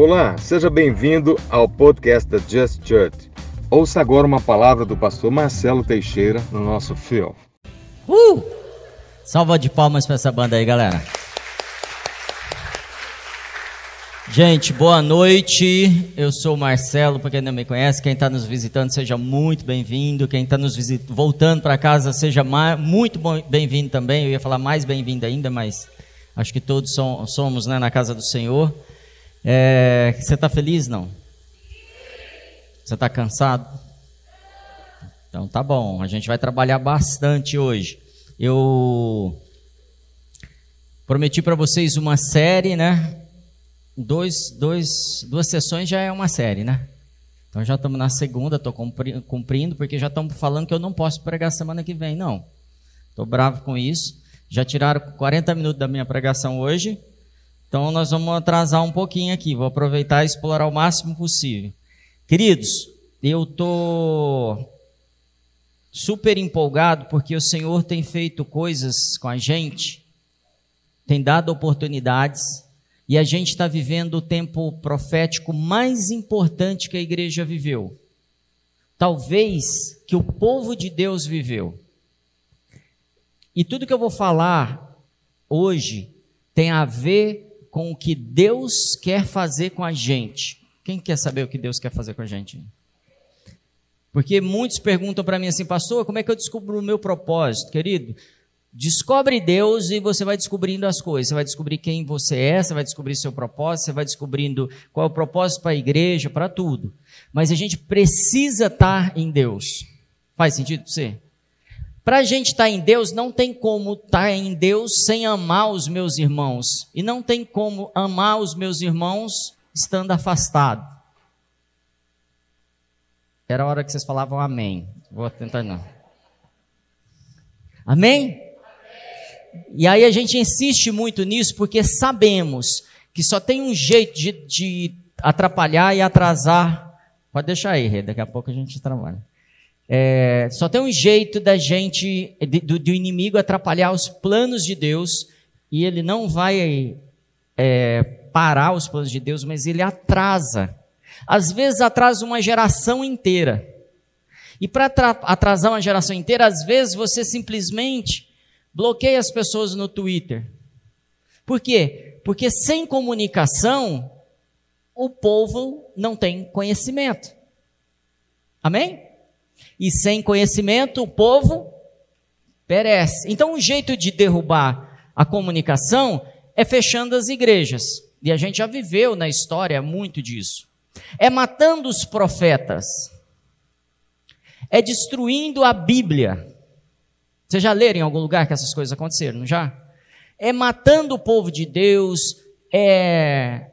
Olá, seja bem-vindo ao podcast da Just Church. Ouça agora uma palavra do pastor Marcelo Teixeira no nosso fio. Uh! Salva de palmas para essa banda aí, galera. Gente, boa noite. Eu sou o Marcelo, para quem não me conhece. Quem está nos visitando, seja muito bem-vindo. Quem está nos voltando para casa, seja muito bem-vindo também. Eu ia falar mais bem-vindo ainda, mas acho que todos somos né, na casa do Senhor. É, você está feliz, não? Você está cansado? Então tá bom, a gente vai trabalhar bastante hoje. Eu prometi para vocês uma série, né? dois, dois, duas sessões já é uma série, né? Então já estamos na segunda, estou cumprindo, porque já estamos falando que eu não posso pregar semana que vem, não. Estou bravo com isso. Já tiraram 40 minutos da minha pregação hoje, então nós vamos atrasar um pouquinho aqui. Vou aproveitar e explorar o máximo possível. Queridos, eu estou super empolgado porque o Senhor tem feito coisas com a gente, tem dado oportunidades e a gente está vivendo o tempo profético mais importante que a igreja viveu. Talvez que o povo de Deus viveu. E tudo que eu vou falar hoje tem a ver com o que Deus quer fazer com a gente. Quem quer saber o que Deus quer fazer com a gente? Porque muitos perguntam para mim assim, pastor, como é que eu descubro o meu propósito, querido? Descobre Deus e você vai descobrindo as coisas. Você vai descobrir quem você é, você vai descobrir seu propósito, você vai descobrindo qual é o propósito para a igreja, para tudo. Mas a gente precisa estar em Deus. Faz sentido para você? Para a gente estar em Deus, não tem como estar em Deus sem amar os meus irmãos. E não tem como amar os meus irmãos estando afastado. Era a hora que vocês falavam amém. Vou tentar não. Amém? E aí a gente insiste muito nisso porque sabemos que só tem um jeito de, de atrapalhar e atrasar. Pode deixar aí, daqui a pouco a gente trabalha. É, só tem um jeito da gente, do, do, inimigo atrapalhar os planos de Deus, e ele não vai é, parar os planos de Deus, mas ele atrasa. Às vezes atrasa uma geração inteira. E para atrasar uma geração inteira, às vezes você simplesmente bloqueia as pessoas no Twitter. Por quê? Porque sem comunicação, o povo não tem conhecimento. Amém? E sem conhecimento, o povo perece. Então, o jeito de derrubar a comunicação é fechando as igrejas. E a gente já viveu na história muito disso. É matando os profetas. É destruindo a Bíblia. Vocês já leram em algum lugar que essas coisas aconteceram, não já? É matando o povo de Deus, é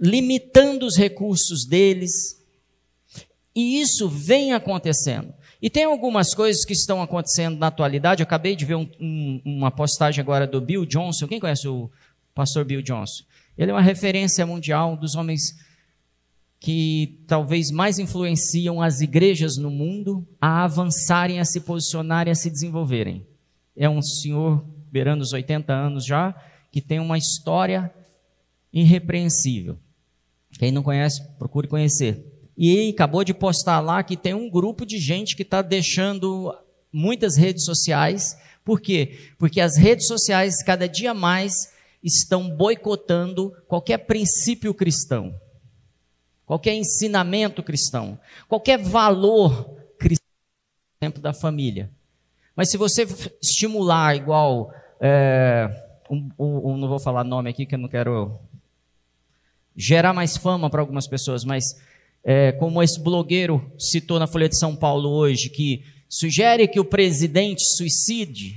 limitando os recursos deles. E isso vem acontecendo. E tem algumas coisas que estão acontecendo na atualidade. Eu acabei de ver um, um, uma postagem agora do Bill Johnson. Quem conhece o pastor Bill Johnson? Ele é uma referência mundial, um dos homens que talvez mais influenciam as igrejas no mundo a avançarem, a se posicionarem, a se desenvolverem. É um senhor beirando os 80 anos já, que tem uma história irrepreensível. Quem não conhece, procure conhecer. E acabou de postar lá que tem um grupo de gente que está deixando muitas redes sociais. Por quê? Porque as redes sociais cada dia mais estão boicotando qualquer princípio cristão qualquer ensinamento cristão, qualquer valor cristão, exemplo da família. Mas se você estimular igual, é, um, um, não vou falar nome aqui que eu não quero gerar mais fama para algumas pessoas, mas é, como esse blogueiro citou na Folha de São Paulo hoje, que sugere que o presidente suicide,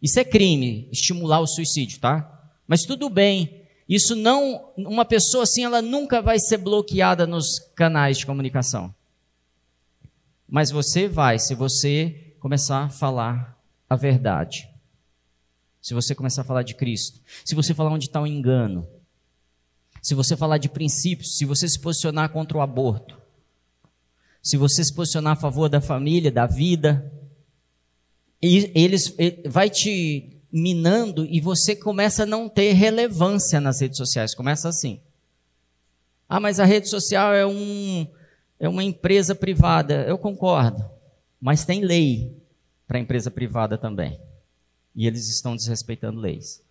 isso é crime, estimular o suicídio, tá? Mas tudo bem, isso não, uma pessoa assim, ela nunca vai ser bloqueada nos canais de comunicação. Mas você vai, se você começar a falar a verdade. Se você começar a falar de Cristo. Se você falar onde está o engano. Se você falar de princípios. Se você se posicionar contra o aborto. Se você se posicionar a favor da família, da vida. Eles, ele vai te minando e você começa a não ter relevância nas redes sociais. Começa assim. Ah, mas a rede social é, um, é uma empresa privada. Eu concordo. Mas tem lei para a empresa privada também. E eles estão desrespeitando leis.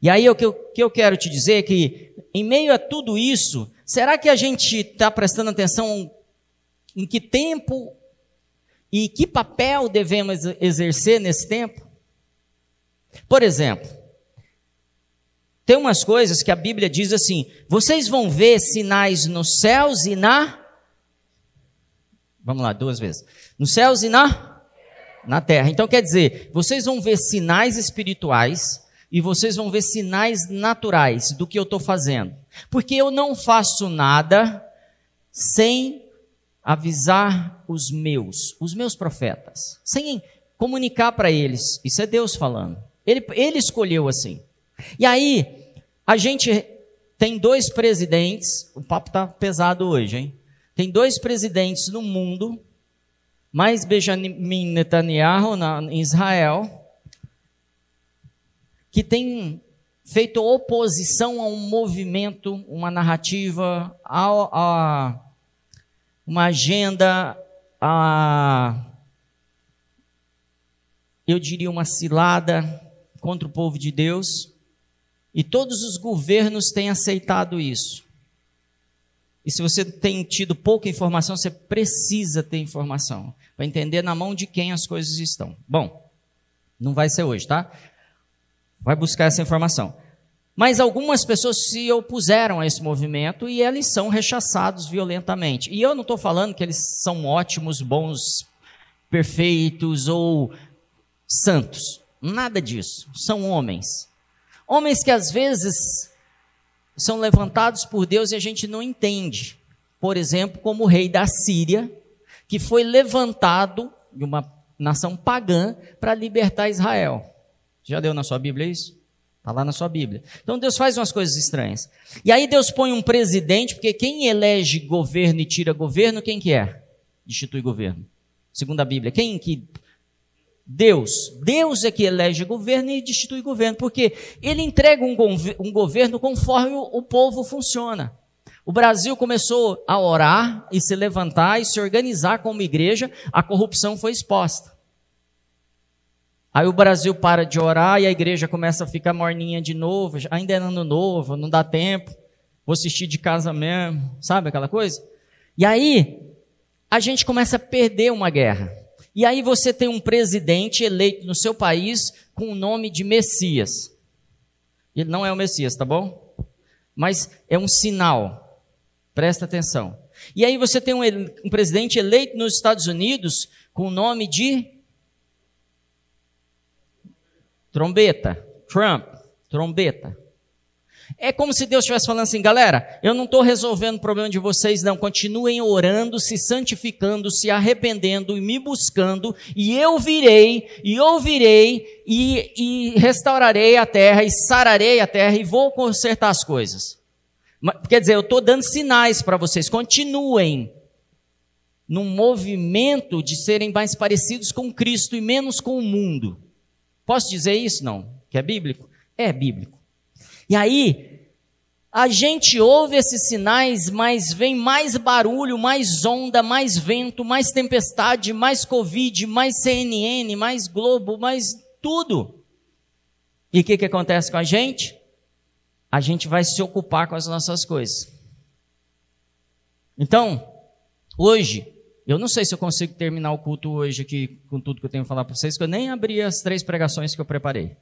E aí o que eu, que eu quero te dizer é que, em meio a tudo isso, será que a gente está prestando atenção em que tempo e que papel devemos exercer nesse tempo? Por exemplo, tem umas coisas que a Bíblia diz assim: vocês vão ver sinais nos céus e na. Vamos lá, duas vezes. Nos céus e na. Na terra. Então quer dizer, vocês vão ver sinais espirituais e vocês vão ver sinais naturais do que eu estou fazendo. Porque eu não faço nada sem avisar os meus, os meus profetas, sem comunicar para eles. Isso é Deus falando. Ele, ele escolheu assim. E aí, a gente tem dois presidentes, o papo está pesado hoje, hein? Tem dois presidentes no mundo, mais Benjamin Netanyahu na, em Israel, que tem feito oposição a um movimento, uma narrativa, a, a uma agenda, a, eu diria uma cilada contra o povo de Deus. E todos os governos têm aceitado isso. E se você tem tido pouca informação, você precisa ter informação para entender na mão de quem as coisas estão. Bom, não vai ser hoje, tá? Vai buscar essa informação. Mas algumas pessoas se opuseram a esse movimento e eles são rechaçados violentamente. E eu não estou falando que eles são ótimos, bons, perfeitos ou santos. Nada disso. São homens. Homens que às vezes são levantados por Deus e a gente não entende. Por exemplo, como o rei da Síria, que foi levantado de uma nação pagã para libertar Israel. Já deu na sua Bíblia isso? Está lá na sua Bíblia. Então Deus faz umas coisas estranhas. E aí Deus põe um presidente, porque quem elege governo e tira governo, quem que é? Institui governo. Segundo a Bíblia. Quem que Deus. Deus é que elege governo e destitui governo, porque ele entrega um, um governo conforme o, o povo funciona. O Brasil começou a orar e se levantar e se organizar como igreja, a corrupção foi exposta. Aí o Brasil para de orar e a igreja começa a ficar morninha de novo, ainda é ano novo, não dá tempo, vou assistir de casa mesmo, sabe aquela coisa? E aí a gente começa a perder uma guerra. E aí você tem um presidente eleito no seu país com o nome de Messias. Ele não é o Messias, tá bom? Mas é um sinal. Presta atenção. E aí você tem um, um presidente eleito nos Estados Unidos com o nome de trombeta, Trump, trombeta. É como se Deus estivesse falando assim, galera, eu não estou resolvendo o problema de vocês, não. Continuem orando, se santificando, se arrependendo e me buscando, e eu virei, e ouvirei, e, e restaurarei a terra, e sararei a terra, e vou consertar as coisas. Quer dizer, eu estou dando sinais para vocês, continuem num movimento de serem mais parecidos com Cristo e menos com o mundo. Posso dizer isso? Não. Que é bíblico? É bíblico. E aí, a gente ouve esses sinais, mas vem mais barulho, mais onda, mais vento, mais tempestade, mais Covid, mais CNN, mais Globo, mais tudo. E o que, que acontece com a gente? A gente vai se ocupar com as nossas coisas. Então, hoje, eu não sei se eu consigo terminar o culto hoje aqui com tudo que eu tenho que falar para vocês, que eu nem abri as três pregações que eu preparei.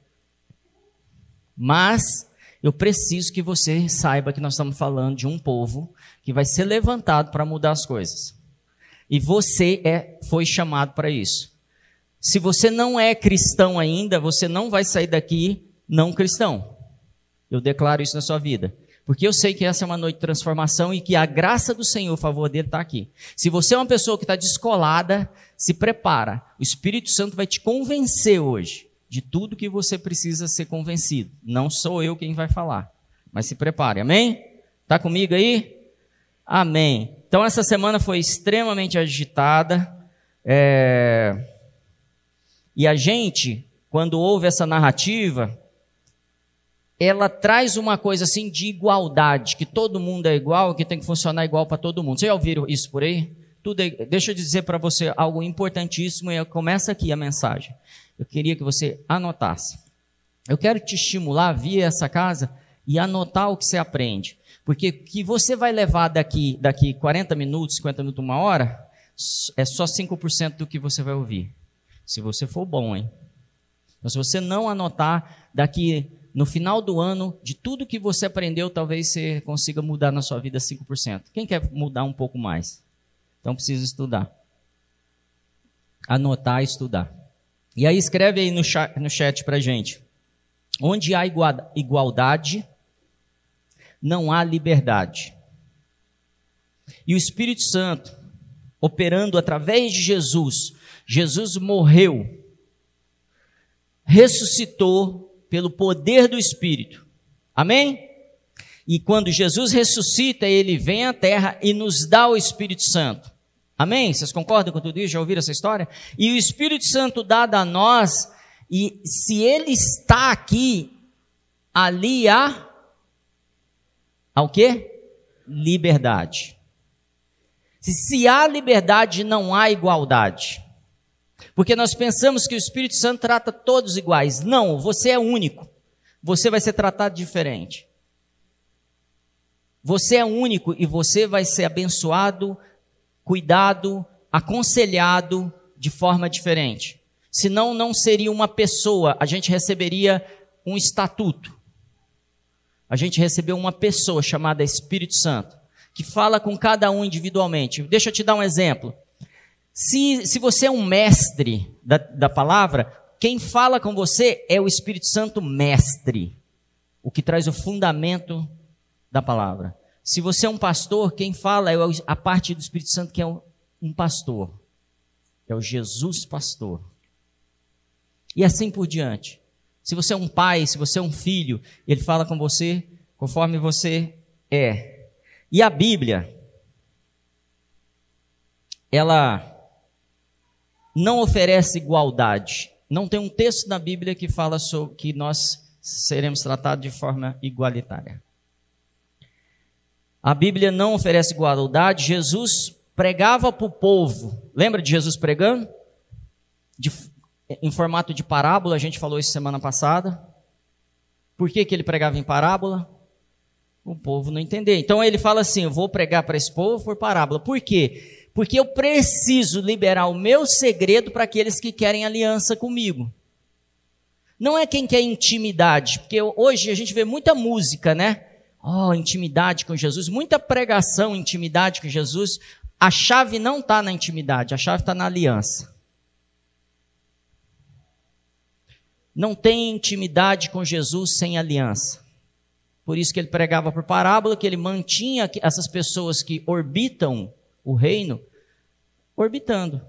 Mas eu preciso que você saiba que nós estamos falando de um povo que vai ser levantado para mudar as coisas. E você é, foi chamado para isso. Se você não é cristão ainda, você não vai sair daqui não cristão. Eu declaro isso na sua vida. Porque eu sei que essa é uma noite de transformação e que a graça do Senhor, o favor dele, está aqui. Se você é uma pessoa que está descolada, se prepara. O Espírito Santo vai te convencer hoje de tudo que você precisa ser convencido. Não sou eu quem vai falar, mas se prepare, amém? Está comigo aí? Amém. Então essa semana foi extremamente agitada. É... E a gente, quando ouve essa narrativa, ela traz uma coisa assim de igualdade, que todo mundo é igual, que tem que funcionar igual para todo mundo. Vocês já ouviram isso por aí? Tudo é, deixa eu dizer para você algo importantíssimo e começa aqui a mensagem. Eu queria que você anotasse. Eu quero te estimular a vir a essa casa e anotar o que você aprende. Porque que você vai levar daqui, daqui 40 minutos, 50 minutos, uma hora, é só 5% do que você vai ouvir. Se você for bom, hein? Então, se você não anotar, daqui no final do ano, de tudo que você aprendeu, talvez você consiga mudar na sua vida 5%. Quem quer mudar um pouco mais? Então precisa estudar. Anotar e estudar. E aí escreve aí no chat, no chat pra gente. Onde há igualdade, não há liberdade. E o Espírito Santo, operando através de Jesus, Jesus morreu, ressuscitou pelo poder do Espírito. Amém? E quando Jesus ressuscita, ele vem à terra e nos dá o Espírito Santo. Amém? Vocês concordam com tudo isso? Já ouviram essa história? E o Espírito Santo dado a nós, e se ele está aqui, ali há ao quê? Liberdade. Se, se há liberdade, não há igualdade. Porque nós pensamos que o Espírito Santo trata todos iguais. Não, você é único. Você vai ser tratado diferente. Você é único e você vai ser abençoado, cuidado, aconselhado de forma diferente. Senão, não seria uma pessoa, a gente receberia um estatuto a gente recebeu uma pessoa chamada Espírito Santo, que fala com cada um individualmente. Deixa eu te dar um exemplo. Se, se você é um mestre da, da palavra, quem fala com você é o Espírito Santo mestre, o que traz o fundamento da palavra. Se você é um pastor, quem fala é a parte do Espírito Santo que é um pastor. É o Jesus pastor. E assim por diante. Se você é um pai, se você é um filho, ele fala com você conforme você é. E a Bíblia, ela não oferece igualdade. Não tem um texto na Bíblia que fala sobre que nós seremos tratados de forma igualitária. A Bíblia não oferece igualdade. Jesus pregava para o povo. Lembra de Jesus pregando? De, em formato de parábola, a gente falou isso semana passada. Por que, que ele pregava em parábola? O povo não entender. Então ele fala assim: eu vou pregar para esse povo por parábola. Por quê? Porque eu preciso liberar o meu segredo para aqueles que querem aliança comigo. Não é quem quer intimidade, porque hoje a gente vê muita música, né? Oh, intimidade com Jesus, muita pregação, intimidade com Jesus. A chave não está na intimidade, a chave está na aliança. não tem intimidade com Jesus sem aliança. Por isso que ele pregava por parábola, que ele mantinha essas pessoas que orbitam o reino, orbitando.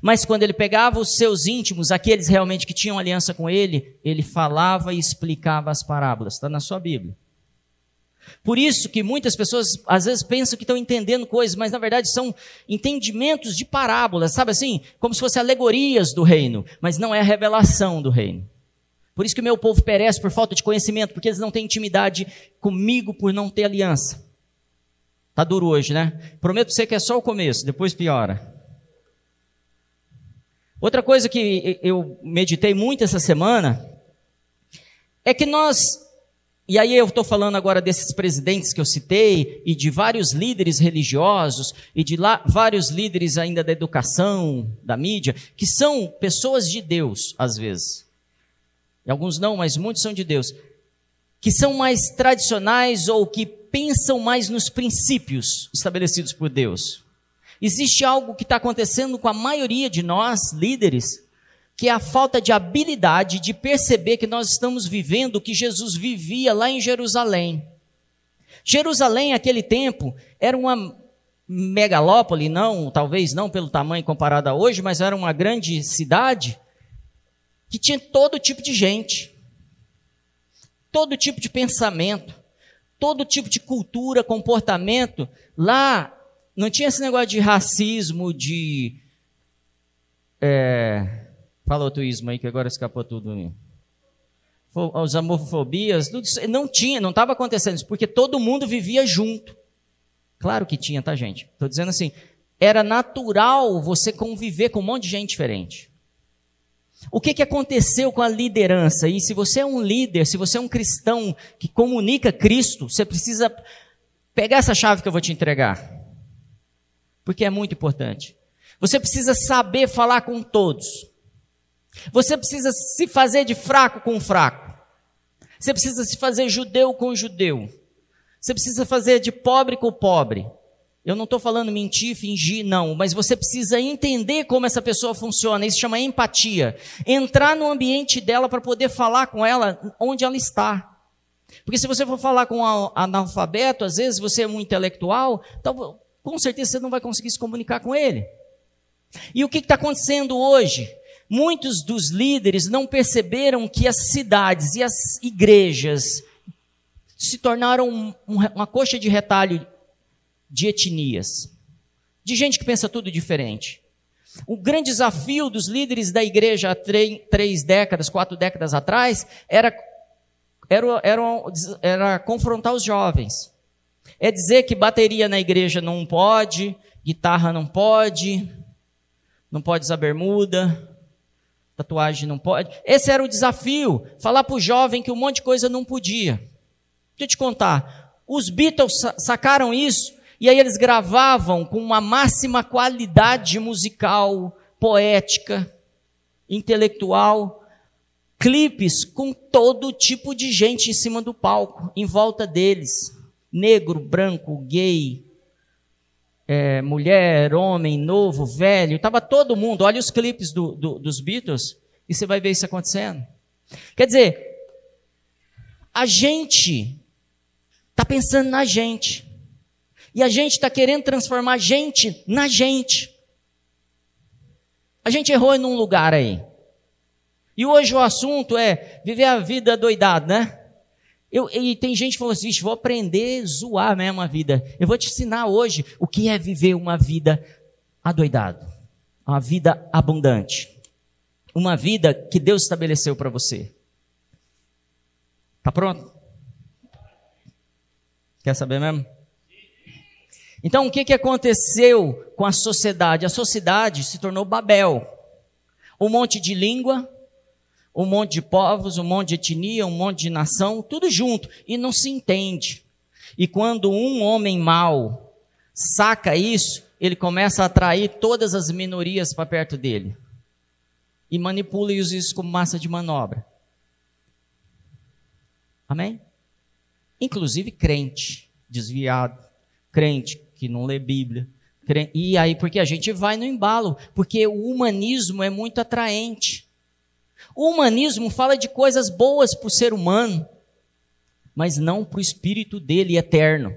Mas quando ele pegava os seus íntimos, aqueles realmente que tinham aliança com ele, ele falava e explicava as parábolas. Está na sua Bíblia. Por isso que muitas pessoas às vezes pensam que estão entendendo coisas, mas na verdade são entendimentos de parábolas, sabe assim? Como se fossem alegorias do reino, mas não é a revelação do reino. Por isso que o meu povo perece por falta de conhecimento, porque eles não têm intimidade comigo por não ter aliança. Tá duro hoje, né? Prometo para você que é só o começo, depois piora. Outra coisa que eu meditei muito essa semana é que nós e aí eu estou falando agora desses presidentes que eu citei, e de vários líderes religiosos, e de lá, vários líderes ainda da educação, da mídia, que são pessoas de Deus, às vezes. E alguns não, mas muitos são de Deus. Que são mais tradicionais ou que pensam mais nos princípios estabelecidos por Deus. Existe algo que está acontecendo com a maioria de nós, líderes, que é a falta de habilidade de perceber que nós estamos vivendo o que Jesus vivia lá em Jerusalém. Jerusalém, naquele tempo, era uma megalópole, não, talvez não pelo tamanho comparado a hoje, mas era uma grande cidade que tinha todo tipo de gente, todo tipo de pensamento, todo tipo de cultura, comportamento. Lá não tinha esse negócio de racismo, de é, Fala outro ismo aí que agora escapou tudo. as homofobias, tudo isso, não tinha, não estava acontecendo isso, porque todo mundo vivia junto. Claro que tinha, tá, gente? Estou dizendo assim, era natural você conviver com um monte de gente diferente. O que, que aconteceu com a liderança? E se você é um líder, se você é um cristão que comunica Cristo, você precisa pegar essa chave que eu vou te entregar. Porque é muito importante. Você precisa saber falar com todos. Você precisa se fazer de fraco com fraco. Você precisa se fazer judeu com judeu. Você precisa fazer de pobre com pobre. Eu não estou falando mentir, fingir, não, mas você precisa entender como essa pessoa funciona. Isso chama empatia. Entrar no ambiente dela para poder falar com ela onde ela está. Porque se você for falar com um analfabeto, às vezes você é um intelectual, então com certeza você não vai conseguir se comunicar com ele. E o que está acontecendo hoje? Muitos dos líderes não perceberam que as cidades e as igrejas se tornaram uma coxa de retalho de etnias, de gente que pensa tudo diferente. O grande desafio dos líderes da igreja há três, décadas, quatro décadas atrás, era, era, era, era confrontar os jovens. É dizer que bateria na igreja não pode, guitarra não pode, não pode usar bermuda, tatuagem não pode. Esse era o desafio, falar para o jovem que um monte de coisa não podia. Deixa eu te contar, os Beatles sacaram isso e aí eles gravavam com uma máxima qualidade musical, poética, intelectual, clipes com todo tipo de gente em cima do palco, em volta deles. Negro, branco, gay, é, mulher, homem, novo, velho, estava todo mundo. Olha os clipes do, do, dos Beatles e você vai ver isso acontecendo. Quer dizer, a gente está pensando na gente. E a gente está querendo transformar gente na gente. A gente errou em um lugar aí. E hoje o assunto é viver a vida doidado, né? Eu, e tem gente que falou assim: vou aprender a zoar mesmo a vida. Eu vou te ensinar hoje o que é viver uma vida adoidado, uma vida abundante, uma vida que Deus estabeleceu para você. Tá pronto? Quer saber mesmo? Então, o que, que aconteceu com a sociedade? A sociedade se tornou Babel. Um monte de língua, um monte de povos, um monte de etnia, um monte de nação, tudo junto, e não se entende. E quando um homem mau saca isso, ele começa a atrair todas as minorias para perto dele. E manipula e usa isso como massa de manobra. Amém? Inclusive crente, desviado, crente que não lê Bíblia. E aí, porque a gente vai no embalo, porque o humanismo é muito atraente. O humanismo fala de coisas boas para o ser humano, mas não para o espírito dele eterno.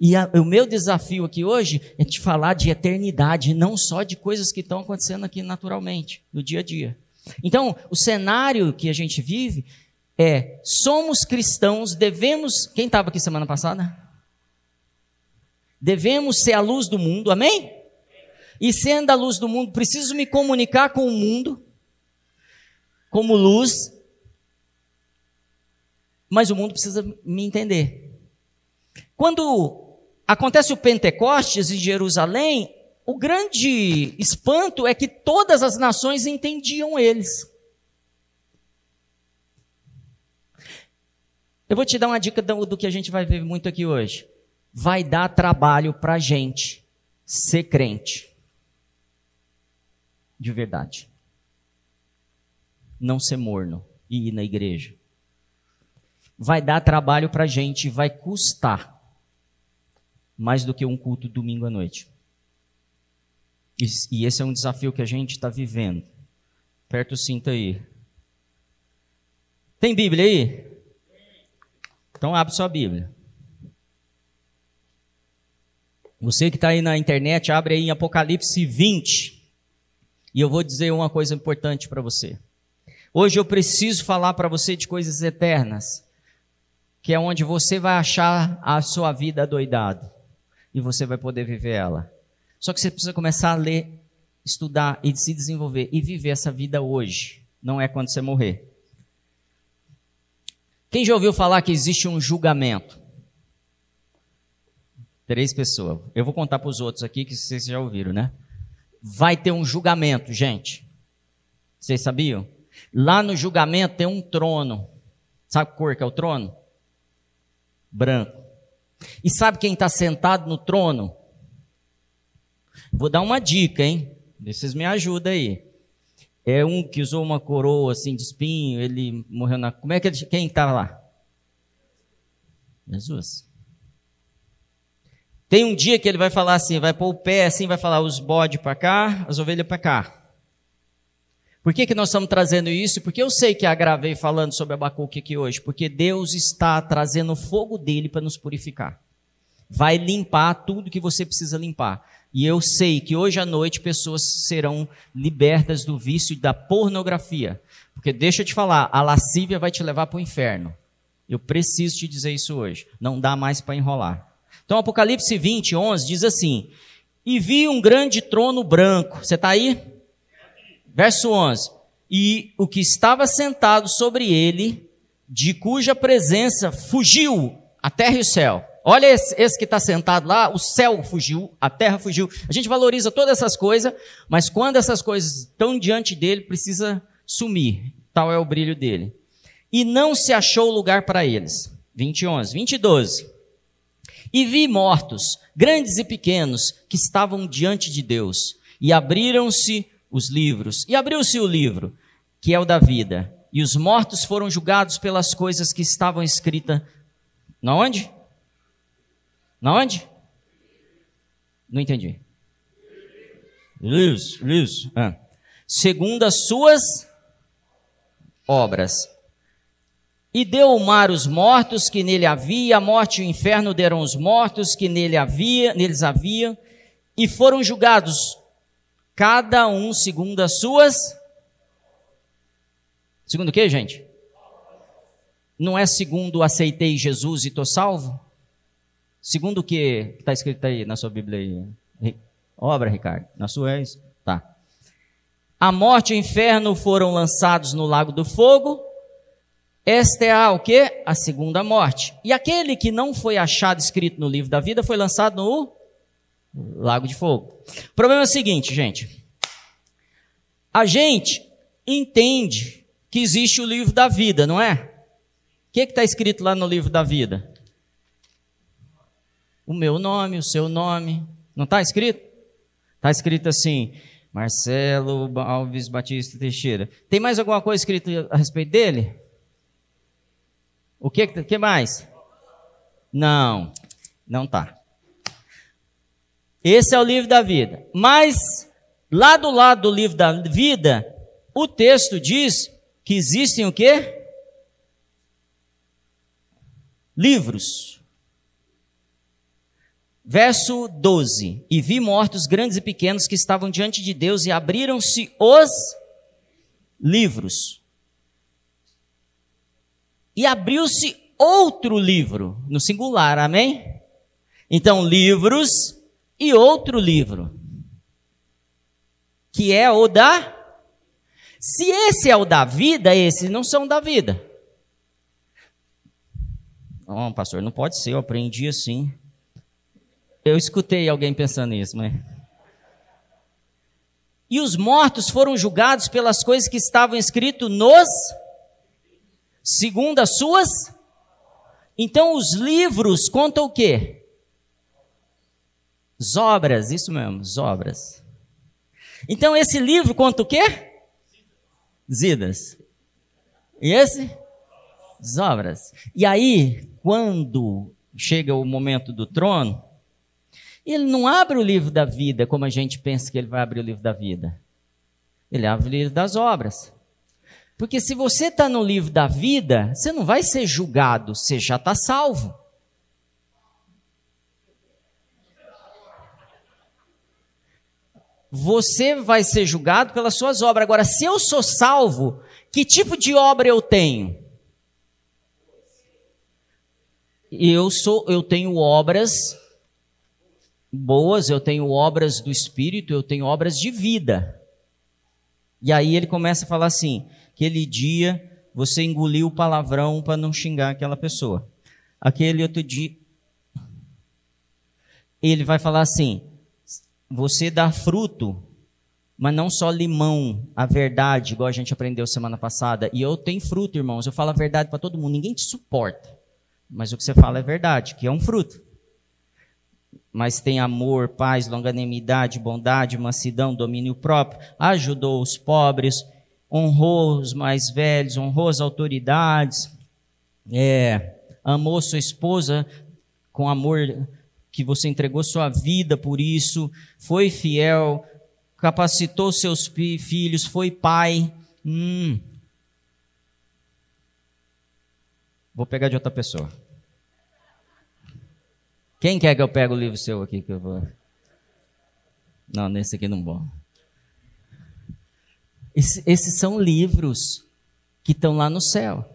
E a, o meu desafio aqui hoje é te falar de eternidade, não só de coisas que estão acontecendo aqui naturalmente, no dia a dia. Então, o cenário que a gente vive é: somos cristãos, devemos. Quem estava aqui semana passada? Devemos ser a luz do mundo, amém? E sendo a luz do mundo, preciso me comunicar com o mundo como luz, mas o mundo precisa me entender. Quando acontece o Pentecostes em Jerusalém, o grande espanto é que todas as nações entendiam eles. Eu vou te dar uma dica do, que a gente vai ver muito aqui hoje vai dar trabalho para gente ser crente. De verdade. Não ser morno e ir na igreja. Vai dar trabalho para gente, vai custar mais do que um culto domingo à noite. E, esse é um desafio que a gente está vivendo. Perto o cinto aí. Tem Bíblia aí? Então abre sua Bíblia. Você que está aí na internet, abre aí em Apocalipse 20. E eu vou dizer uma coisa importante para você. Hoje eu preciso falar para você de coisas eternas, que é onde você vai achar a sua vida doidado e você vai poder viver ela. Só que você precisa começar a ler, estudar e se desenvolver e viver essa vida hoje. Não é quando você morrer. Quem já ouviu falar que existe um julgamento? Três pessoas. Eu vou contar para os outros aqui que vocês já ouviram, né? Vai ter um julgamento, gente. Vocês sabiam? Lá no julgamento tem um trono. Sabe que cor que é o trono? Branco. E sabe quem está sentado no trono? Vou dar uma dica, hein? Vocês me ajudam aí. É um que usou uma coroa assim de espinho, ele morreu na. Como é que ele... quem está lá? Jesus. Tem um dia que ele vai falar assim, vai pôr o pé assim, vai falar os bodes para cá, as ovelhas para cá. Por que, que nós estamos trazendo isso? Porque eu sei que agravei falando sobre Abacuque aqui hoje, porque Deus está trazendo o fogo dele para nos purificar. Vai limpar tudo que você precisa limpar. E eu sei que hoje à noite pessoas serão libertas do vício da pornografia. Porque deixa eu te falar, a lascívia vai te levar para o inferno. Eu preciso te dizer isso hoje. Não dá mais para enrolar. Então, Apocalipse 20, 11 diz assim: E vi um grande trono branco. Você está aí? Verso 11: E o que estava sentado sobre ele, de cuja presença fugiu a terra e o céu. Olha esse, esse que está sentado lá, o céu fugiu, a terra fugiu. A gente valoriza todas essas coisas, mas quando essas coisas estão diante dele, precisa sumir. Tal é o brilho dele. E não se achou lugar para eles. 20, 11. 20 12. E vi mortos, grandes e pequenos, que estavam diante de Deus. E abriram-se os livros. E abriu-se o livro, que é o da vida. E os mortos foram julgados pelas coisas que estavam escritas. Na onde? Na onde? Não entendi. Livros, livros. Ah. Segundo as suas obras. E deu o mar os mortos que nele havia, a morte e o inferno deram os mortos que nele havia, neles havia, e foram julgados, cada um segundo as suas. Segundo o que, gente? Não é segundo aceitei Jesus e estou salvo? Segundo o que está escrito aí na sua Bíblia aí? Obra, Ricardo. Na sua é isso? Tá. A morte e o inferno foram lançados no lago do fogo. Esta é a o quê? A segunda morte. E aquele que não foi achado escrito no livro da vida foi lançado no lago de fogo. O problema é o seguinte, gente. A gente entende que existe o livro da vida, não é? O que está escrito lá no livro da vida? O meu nome, o seu nome. Não está escrito? Está escrito assim, Marcelo Alves Batista Teixeira. Tem mais alguma coisa escrita a respeito dele? O que, que mais? Não, não tá. Esse é o livro da vida. Mas, lá do lado do livro da vida, o texto diz que existem o quê? Livros. Verso 12: E vi mortos grandes e pequenos que estavam diante de Deus, e abriram-se os livros e abriu-se outro livro, no singular, amém? Então, livros e outro livro, que é o da. Se esse é o da vida, esses não são da vida. Não, pastor, não pode ser, eu aprendi assim. Eu escutei alguém pensando nisso, mas. E os mortos foram julgados pelas coisas que estavam escritas nos segundo as suas. Então os livros contam o quê? Zobras, isso mesmo, zobras. Então esse livro conta o quê? Zidas. E esse? Zobras. E aí, quando chega o momento do trono, ele não abre o livro da vida como a gente pensa que ele vai abrir o livro da vida. Ele abre o livro das obras. Porque se você está no livro da vida, você não vai ser julgado, você já está salvo. Você vai ser julgado pelas suas obras. Agora, se eu sou salvo, que tipo de obra eu tenho? Eu sou, eu tenho obras boas, eu tenho obras do espírito, eu tenho obras de vida. E aí ele começa a falar assim: Aquele dia você engoliu o palavrão para não xingar aquela pessoa. Aquele outro dia, ele vai falar assim: você dá fruto, mas não só limão, a verdade, igual a gente aprendeu semana passada. E eu tenho fruto, irmãos. Eu falo a verdade para todo mundo. Ninguém te suporta. Mas o que você fala é verdade, que é um fruto. Mas tem amor, paz, longanimidade, bondade, mansidão, domínio próprio. Ajudou os pobres, honrou os mais velhos, honrou as autoridades. É, amou sua esposa com amor que você entregou sua vida por isso, foi fiel, capacitou seus filhos, foi pai. Hum. Vou pegar de outra pessoa. Quem quer que eu pegue o livro seu aqui que eu vou? Não, nesse aqui não vou. Esse, esses são livros que estão lá no céu.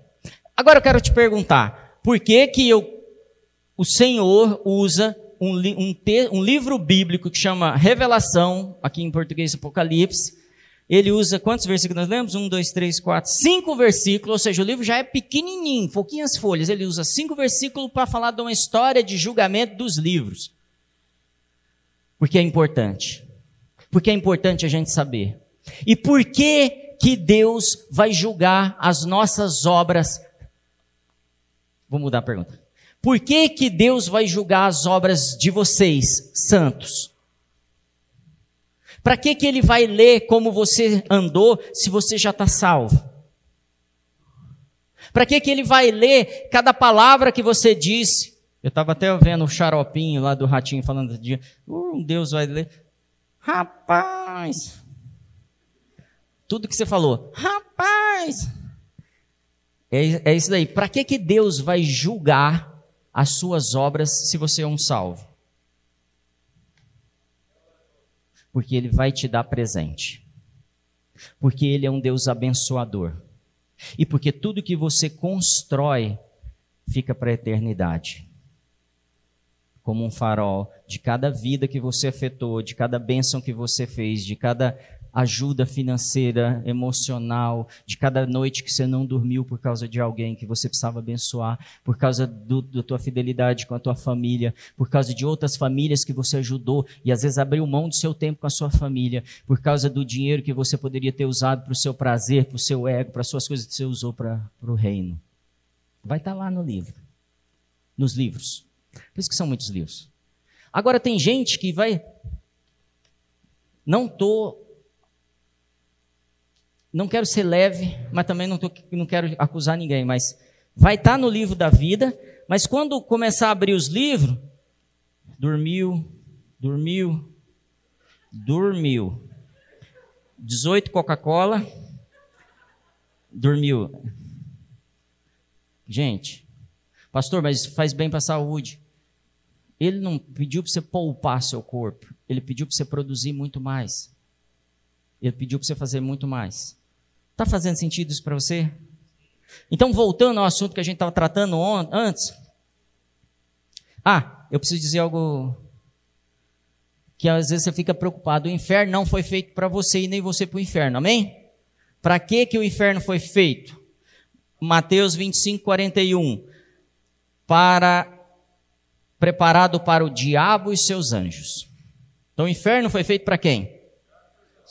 Agora eu quero te perguntar, por que que eu, o Senhor usa um, um, te, um livro bíblico que chama Revelação, aqui em português Apocalipse, ele usa quantos versículos nós lemos? Um, dois, três, quatro, cinco versículos, ou seja, o livro já é pequenininho, pouquinhas folhas. Ele usa cinco versículos para falar de uma história de julgamento dos livros. Porque é importante. Porque é importante a gente saber. E por que que Deus vai julgar as nossas obras? Vou mudar a pergunta. Por que, que Deus vai julgar as obras de vocês, santos? Para que, que ele vai ler como você andou se você já está salvo? Para que, que ele vai ler cada palavra que você disse? Eu estava até vendo o xaropinho lá do ratinho falando de uh, Deus vai ler. Rapaz! Tudo que você falou, rapaz! É, é isso daí. Para que, que Deus vai julgar as suas obras se você é um salvo? Porque Ele vai te dar presente. Porque Ele é um Deus abençoador. E porque tudo que você constrói fica para a eternidade. Como um farol de cada vida que você afetou, de cada bênção que você fez, de cada ajuda financeira, emocional, de cada noite que você não dormiu por causa de alguém que você precisava abençoar, por causa do, da tua fidelidade com a tua família, por causa de outras famílias que você ajudou e às vezes abriu mão do seu tempo com a sua família, por causa do dinheiro que você poderia ter usado para o seu prazer, para o seu ego, para as suas coisas que você usou para, o reino. Vai estar tá lá no livro, nos livros. Por isso que são muitos livros. Agora tem gente que vai. Não estou não quero ser leve, mas também não, tô, não quero acusar ninguém, mas vai estar tá no livro da vida, mas quando começar a abrir os livros, dormiu, dormiu, dormiu. 18 Coca-Cola, dormiu. Gente, pastor, mas faz bem para a saúde. Ele não pediu para você poupar seu corpo, ele pediu para você produzir muito mais. Ele pediu para você fazer muito mais. Está fazendo sentido isso para você? Então, voltando ao assunto que a gente estava tratando antes. Ah, eu preciso dizer algo que às vezes você fica preocupado. O inferno não foi feito para você e nem você para o inferno, amém? Para que, que o inferno foi feito? Mateus 25, 41. Para, preparado para o diabo e seus anjos. Então o inferno foi feito para quem?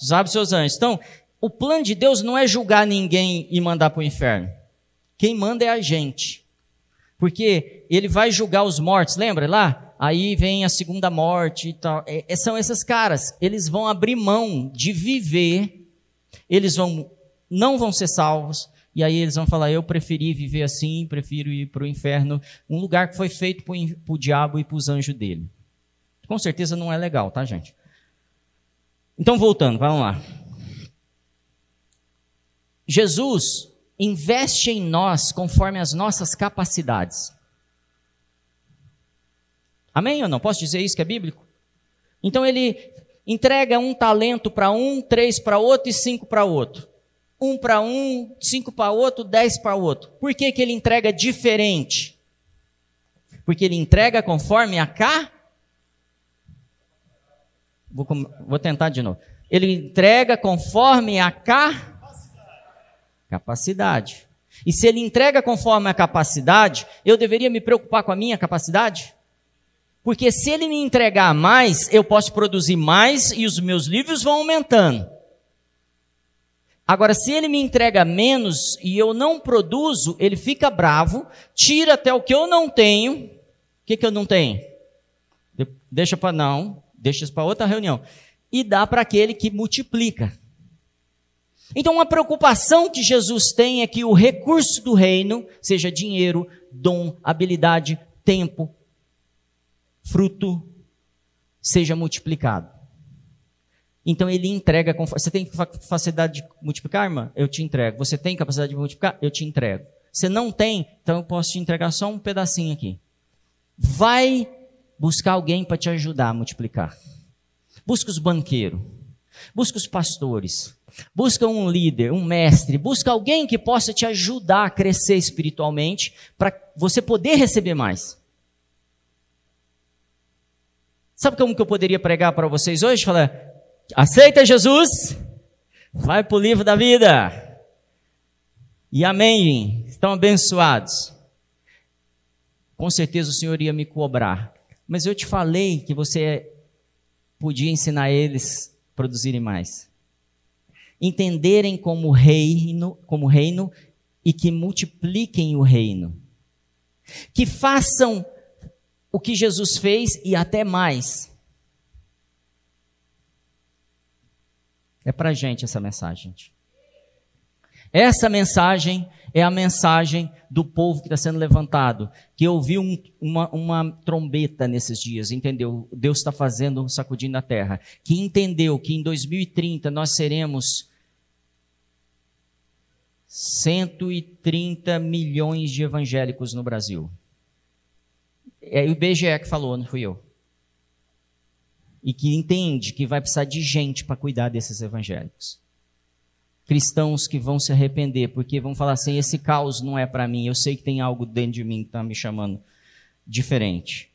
Os diabos e seus anjos. Então, o plano de Deus não é julgar ninguém e mandar para o inferno. Quem manda é a gente. Porque ele vai julgar os mortos, lembra lá? Aí vem a segunda morte e tal. É, é, são esses caras. Eles vão abrir mão de viver. Eles vão, não vão ser salvos. E aí eles vão falar: Eu preferi viver assim, prefiro ir para o inferno. Um lugar que foi feito para o diabo e para os anjos dele. Com certeza não é legal, tá, gente? Então, voltando, vamos lá. Jesus investe em nós conforme as nossas capacidades. Amém ou não? Posso dizer isso que é bíblico? Então ele entrega um talento para um, três para outro e cinco para outro. Um para um, cinco para outro, dez para outro. Por que, que ele entrega diferente? Porque ele entrega conforme a cá. Vou, vou tentar de novo. Ele entrega conforme a cá Capacidade. E se ele entrega conforme a capacidade, eu deveria me preocupar com a minha capacidade? Porque se ele me entregar mais, eu posso produzir mais e os meus livros vão aumentando. Agora, se ele me entrega menos e eu não produzo, ele fica bravo, tira até o que eu não tenho. O que, que eu não tenho? Deixa para não, deixa para outra reunião. E dá para aquele que multiplica. Então, uma preocupação que Jesus tem é que o recurso do reino, seja dinheiro, dom, habilidade, tempo, fruto, seja multiplicado. Então ele entrega. Você tem facilidade de multiplicar, irmã? Eu te entrego. Você tem capacidade de multiplicar? Eu te entrego. Você não tem? Então eu posso te entregar só um pedacinho aqui. Vai buscar alguém para te ajudar a multiplicar. Busca os banqueiros. Busca os pastores. Busca um líder, um mestre. Busca alguém que possa te ajudar a crescer espiritualmente para você poder receber mais. Sabe como que eu poderia pregar para vocês hoje? Falar, aceita Jesus, vai para o livro da vida. E amém, estão abençoados. Com certeza o Senhor ia me cobrar. Mas eu te falei que você podia ensinar eles a produzirem mais. Entenderem como reino, como reino e que multipliquem o reino. Que façam o que Jesus fez e até mais. É para gente essa mensagem. Essa mensagem é a mensagem do povo que está sendo levantado, que ouviu um, uma, uma trombeta nesses dias, entendeu? Deus está fazendo, sacudindo a terra. Que entendeu que em 2030 nós seremos 130 milhões de evangélicos no Brasil. É o IBGE que falou, não fui eu. E que entende que vai precisar de gente para cuidar desses evangélicos. Cristãos que vão se arrepender, porque vão falar assim: esse caos não é para mim, eu sei que tem algo dentro de mim que está me chamando diferente.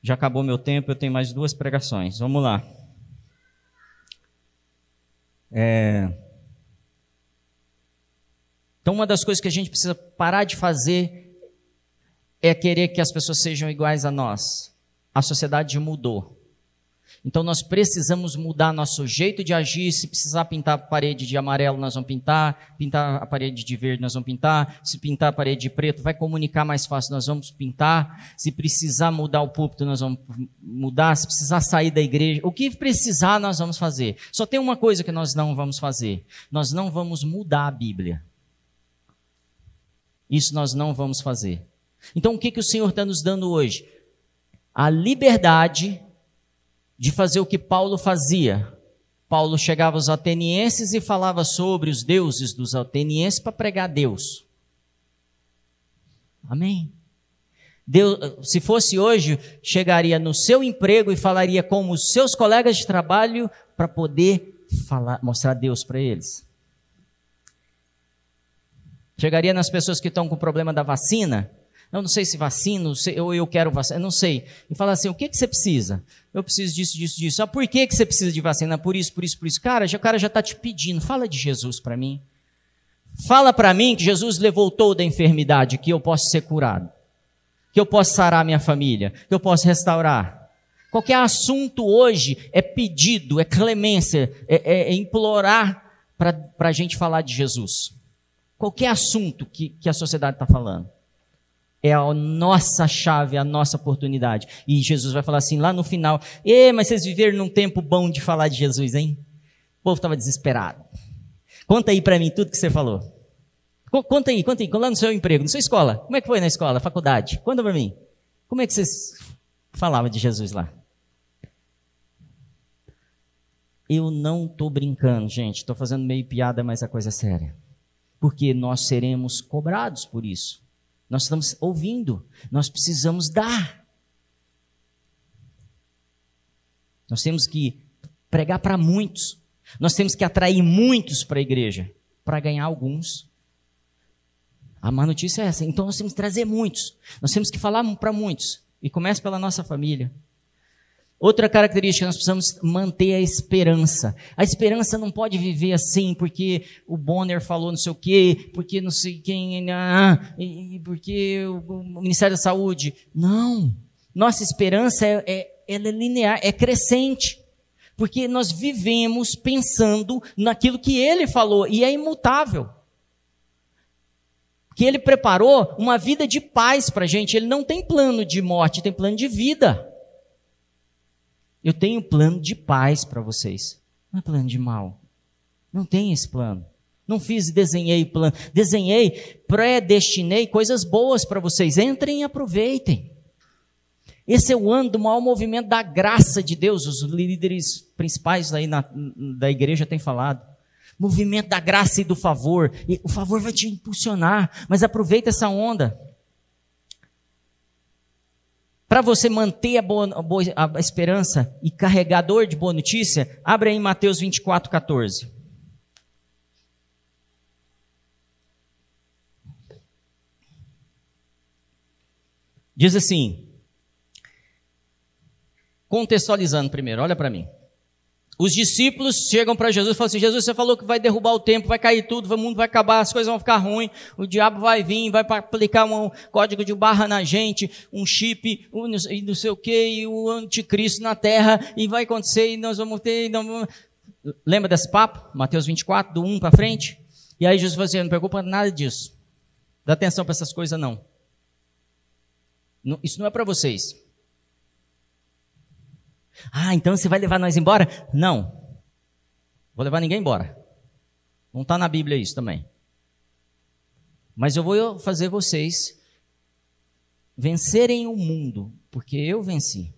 Já acabou meu tempo, eu tenho mais duas pregações. Vamos lá. É... Então, uma das coisas que a gente precisa parar de fazer é querer que as pessoas sejam iguais a nós. A sociedade mudou. Então nós precisamos mudar nosso jeito de agir. Se precisar pintar a parede de amarelo, nós vamos pintar. Pintar a parede de verde, nós vamos pintar. Se pintar a parede de preto, vai comunicar mais fácil, nós vamos pintar. Se precisar mudar o púlpito, nós vamos mudar. Se precisar sair da igreja, o que precisar, nós vamos fazer. Só tem uma coisa que nós não vamos fazer: nós não vamos mudar a Bíblia. Isso nós não vamos fazer. Então, o que, que o Senhor está nos dando hoje? A liberdade de fazer o que Paulo fazia. Paulo chegava aos atenienses e falava sobre os deuses dos atenienses para pregar Deus. Amém? Deus, se fosse hoje, chegaria no seu emprego e falaria com os seus colegas de trabalho para poder falar, mostrar Deus para eles. Chegaria nas pessoas que estão com problema da vacina eu não sei se vacino, ou eu quero vacina, eu não sei. E fala assim, o que, que você precisa? Eu preciso disso, disso, disso. Ah, por que, que você precisa de vacina? Por isso, por isso, por isso. Cara, já, o cara já está te pedindo, fala de Jesus para mim. Fala para mim que Jesus levou toda a enfermidade, que eu posso ser curado. Que eu posso sarar minha família, que eu posso restaurar. Qualquer assunto hoje é pedido, é clemência, é, é, é implorar para a gente falar de Jesus. Qualquer assunto que, que a sociedade está falando é a nossa chave, a nossa oportunidade. E Jesus vai falar assim lá no final: Ê, mas vocês viveram num tempo bom de falar de Jesus, hein? O povo estava desesperado. Conta aí para mim tudo que você falou. Conta aí, conta aí, lá no seu emprego, na sua escola. Como é que foi na escola, faculdade? Conta para mim. Como é que vocês falavam de Jesus lá? Eu não estou brincando, gente. Estou fazendo meio piada, mas a coisa é séria. Porque nós seremos cobrados por isso. Nós estamos ouvindo, nós precisamos dar. Nós temos que pregar para muitos. Nós temos que atrair muitos para a igreja, para ganhar alguns. A má notícia é essa. Então nós temos que trazer muitos. Nós temos que falar para muitos. E começa pela nossa família. Outra característica, nós precisamos manter a esperança. A esperança não pode viver assim, porque o Bonner falou não sei o quê, porque não sei quem, ah, porque o Ministério da Saúde. Não. Nossa esperança é, é, ela é linear, é crescente. Porque nós vivemos pensando naquilo que ele falou, e é imutável. Que ele preparou uma vida de paz para a gente. Ele não tem plano de morte, tem plano de vida. Eu tenho plano de paz para vocês. Não é plano de mal. Não tem esse plano. Não fiz e desenhei plano. Desenhei, predestinei coisas boas para vocês. Entrem e aproveitem. Esse é o ano do maior movimento da graça de Deus. Os líderes principais aí na, da igreja têm falado. Movimento da graça e do favor. E o favor vai te impulsionar, mas aproveita essa onda. Para você manter a, boa, a, boa, a esperança e carregador de boa notícia, abre aí Mateus 24, 14. Diz assim, contextualizando primeiro, olha para mim. Os discípulos chegam para Jesus e falam assim: Jesus, você falou que vai derrubar o tempo, vai cair tudo, o mundo vai acabar, as coisas vão ficar ruins, o diabo vai vir, vai aplicar um código de barra na gente, um chip, um, e não sei o que, e o anticristo na terra, e vai acontecer, e nós vamos ter. Não... Lembra desse papo? Mateus 24, do 1 para frente? E aí Jesus falou assim: não preocupa nada disso. Dá atenção para essas coisas, não. Isso não é para vocês. Ah, então você vai levar nós embora? Não. Vou levar ninguém embora. Não está na Bíblia isso também. Mas eu vou fazer vocês vencerem o mundo, porque eu venci.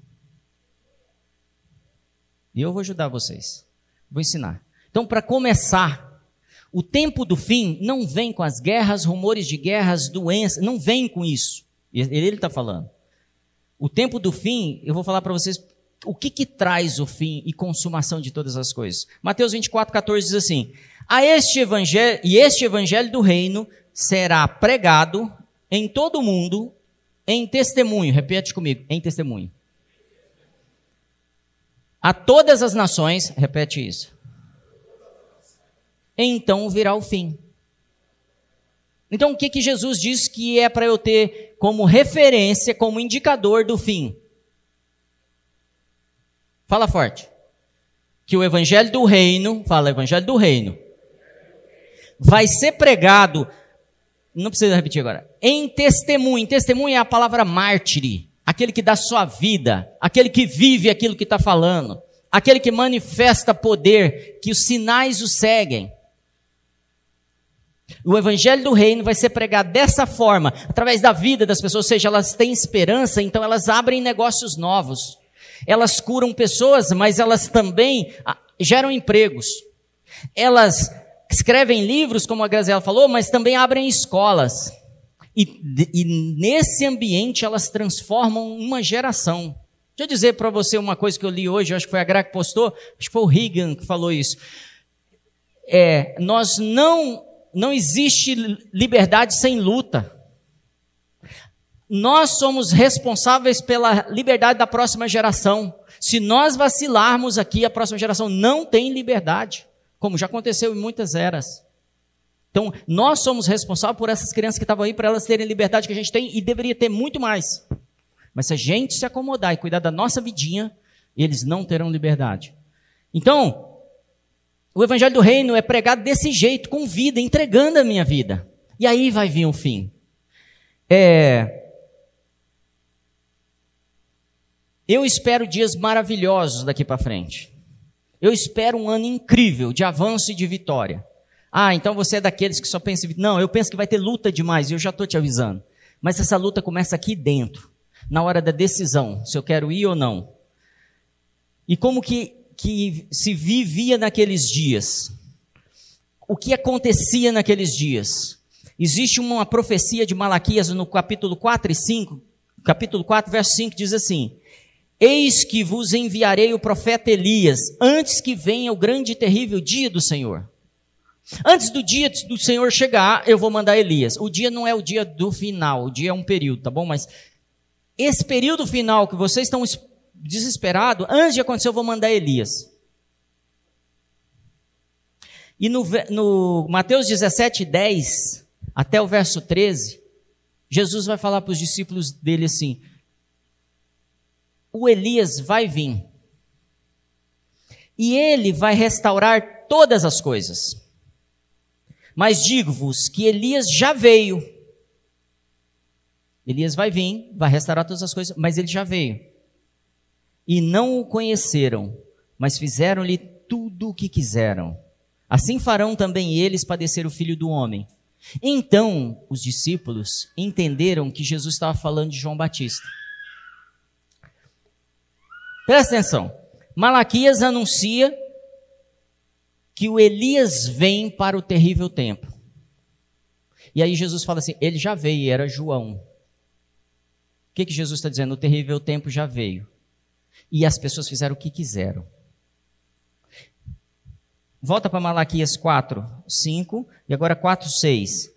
E eu vou ajudar vocês. Vou ensinar. Então, para começar, o tempo do fim não vem com as guerras, rumores de guerras, doenças, não vem com isso. Ele está falando. O tempo do fim, eu vou falar para vocês o que, que traz o fim e consumação de todas as coisas? Mateus 24, 14 diz assim: A este evangelho, e este evangelho do reino será pregado em todo o mundo em testemunho. Repete comigo, em testemunho. A todas as nações, repete isso. Então virá o fim. Então o que, que Jesus diz que é para eu ter como referência, como indicador do fim? Fala forte. Que o evangelho do reino, fala evangelho do reino, vai ser pregado, não precisa repetir agora, em testemunho. Testemunho é a palavra mártire, aquele que dá sua vida, aquele que vive aquilo que está falando, aquele que manifesta poder, que os sinais o seguem. O evangelho do reino vai ser pregado dessa forma, através da vida das pessoas, ou seja, elas têm esperança, então elas abrem negócios novos. Elas curam pessoas, mas elas também ah, geram empregos. Elas escrevem livros, como a Graziela falou, mas também abrem escolas. E, e nesse ambiente elas transformam uma geração. Deixa eu dizer para você uma coisa que eu li hoje, acho que foi a Gra que postou, acho que foi o Reagan que falou isso. É, nós não, não existe liberdade sem luta nós somos responsáveis pela liberdade da próxima geração. Se nós vacilarmos aqui, a próxima geração não tem liberdade, como já aconteceu em muitas eras. Então, nós somos responsáveis por essas crianças que estavam aí, para elas terem liberdade que a gente tem e deveria ter muito mais. Mas se a gente se acomodar e cuidar da nossa vidinha, eles não terão liberdade. Então, o evangelho do reino é pregado desse jeito, com vida, entregando a minha vida. E aí vai vir o fim. É, Eu espero dias maravilhosos daqui para frente. Eu espero um ano incrível de avanço e de vitória. Ah, então você é daqueles que só pensa. Não, eu penso que vai ter luta demais, eu já estou te avisando. Mas essa luta começa aqui dentro, na hora da decisão, se eu quero ir ou não. E como que, que se vivia naqueles dias? O que acontecia naqueles dias? Existe uma profecia de Malaquias no capítulo 4 e 5, capítulo 4, verso 5 diz assim: Eis que vos enviarei o profeta Elias, antes que venha o grande e terrível dia do Senhor. Antes do dia do Senhor chegar, eu vou mandar Elias. O dia não é o dia do final, o dia é um período, tá bom? Mas esse período final que vocês estão desesperado, antes de acontecer, eu vou mandar Elias. E no, no Mateus 17, 10, até o verso 13, Jesus vai falar para os discípulos dele assim: o Elias vai vir. E ele vai restaurar todas as coisas. Mas digo-vos que Elias já veio. Elias vai vir, vai restaurar todas as coisas, mas ele já veio. E não o conheceram, mas fizeram-lhe tudo o que quiseram. Assim farão também eles padecer o filho do homem. Então os discípulos entenderam que Jesus estava falando de João Batista. Presta atenção. Malaquias anuncia que o Elias vem para o terrível tempo. E aí Jesus fala assim: ele já veio, era João. O que, que Jesus está dizendo? O terrível tempo já veio. E as pessoas fizeram o que quiseram. Volta para Malaquias 4, 5 e agora 4, 6.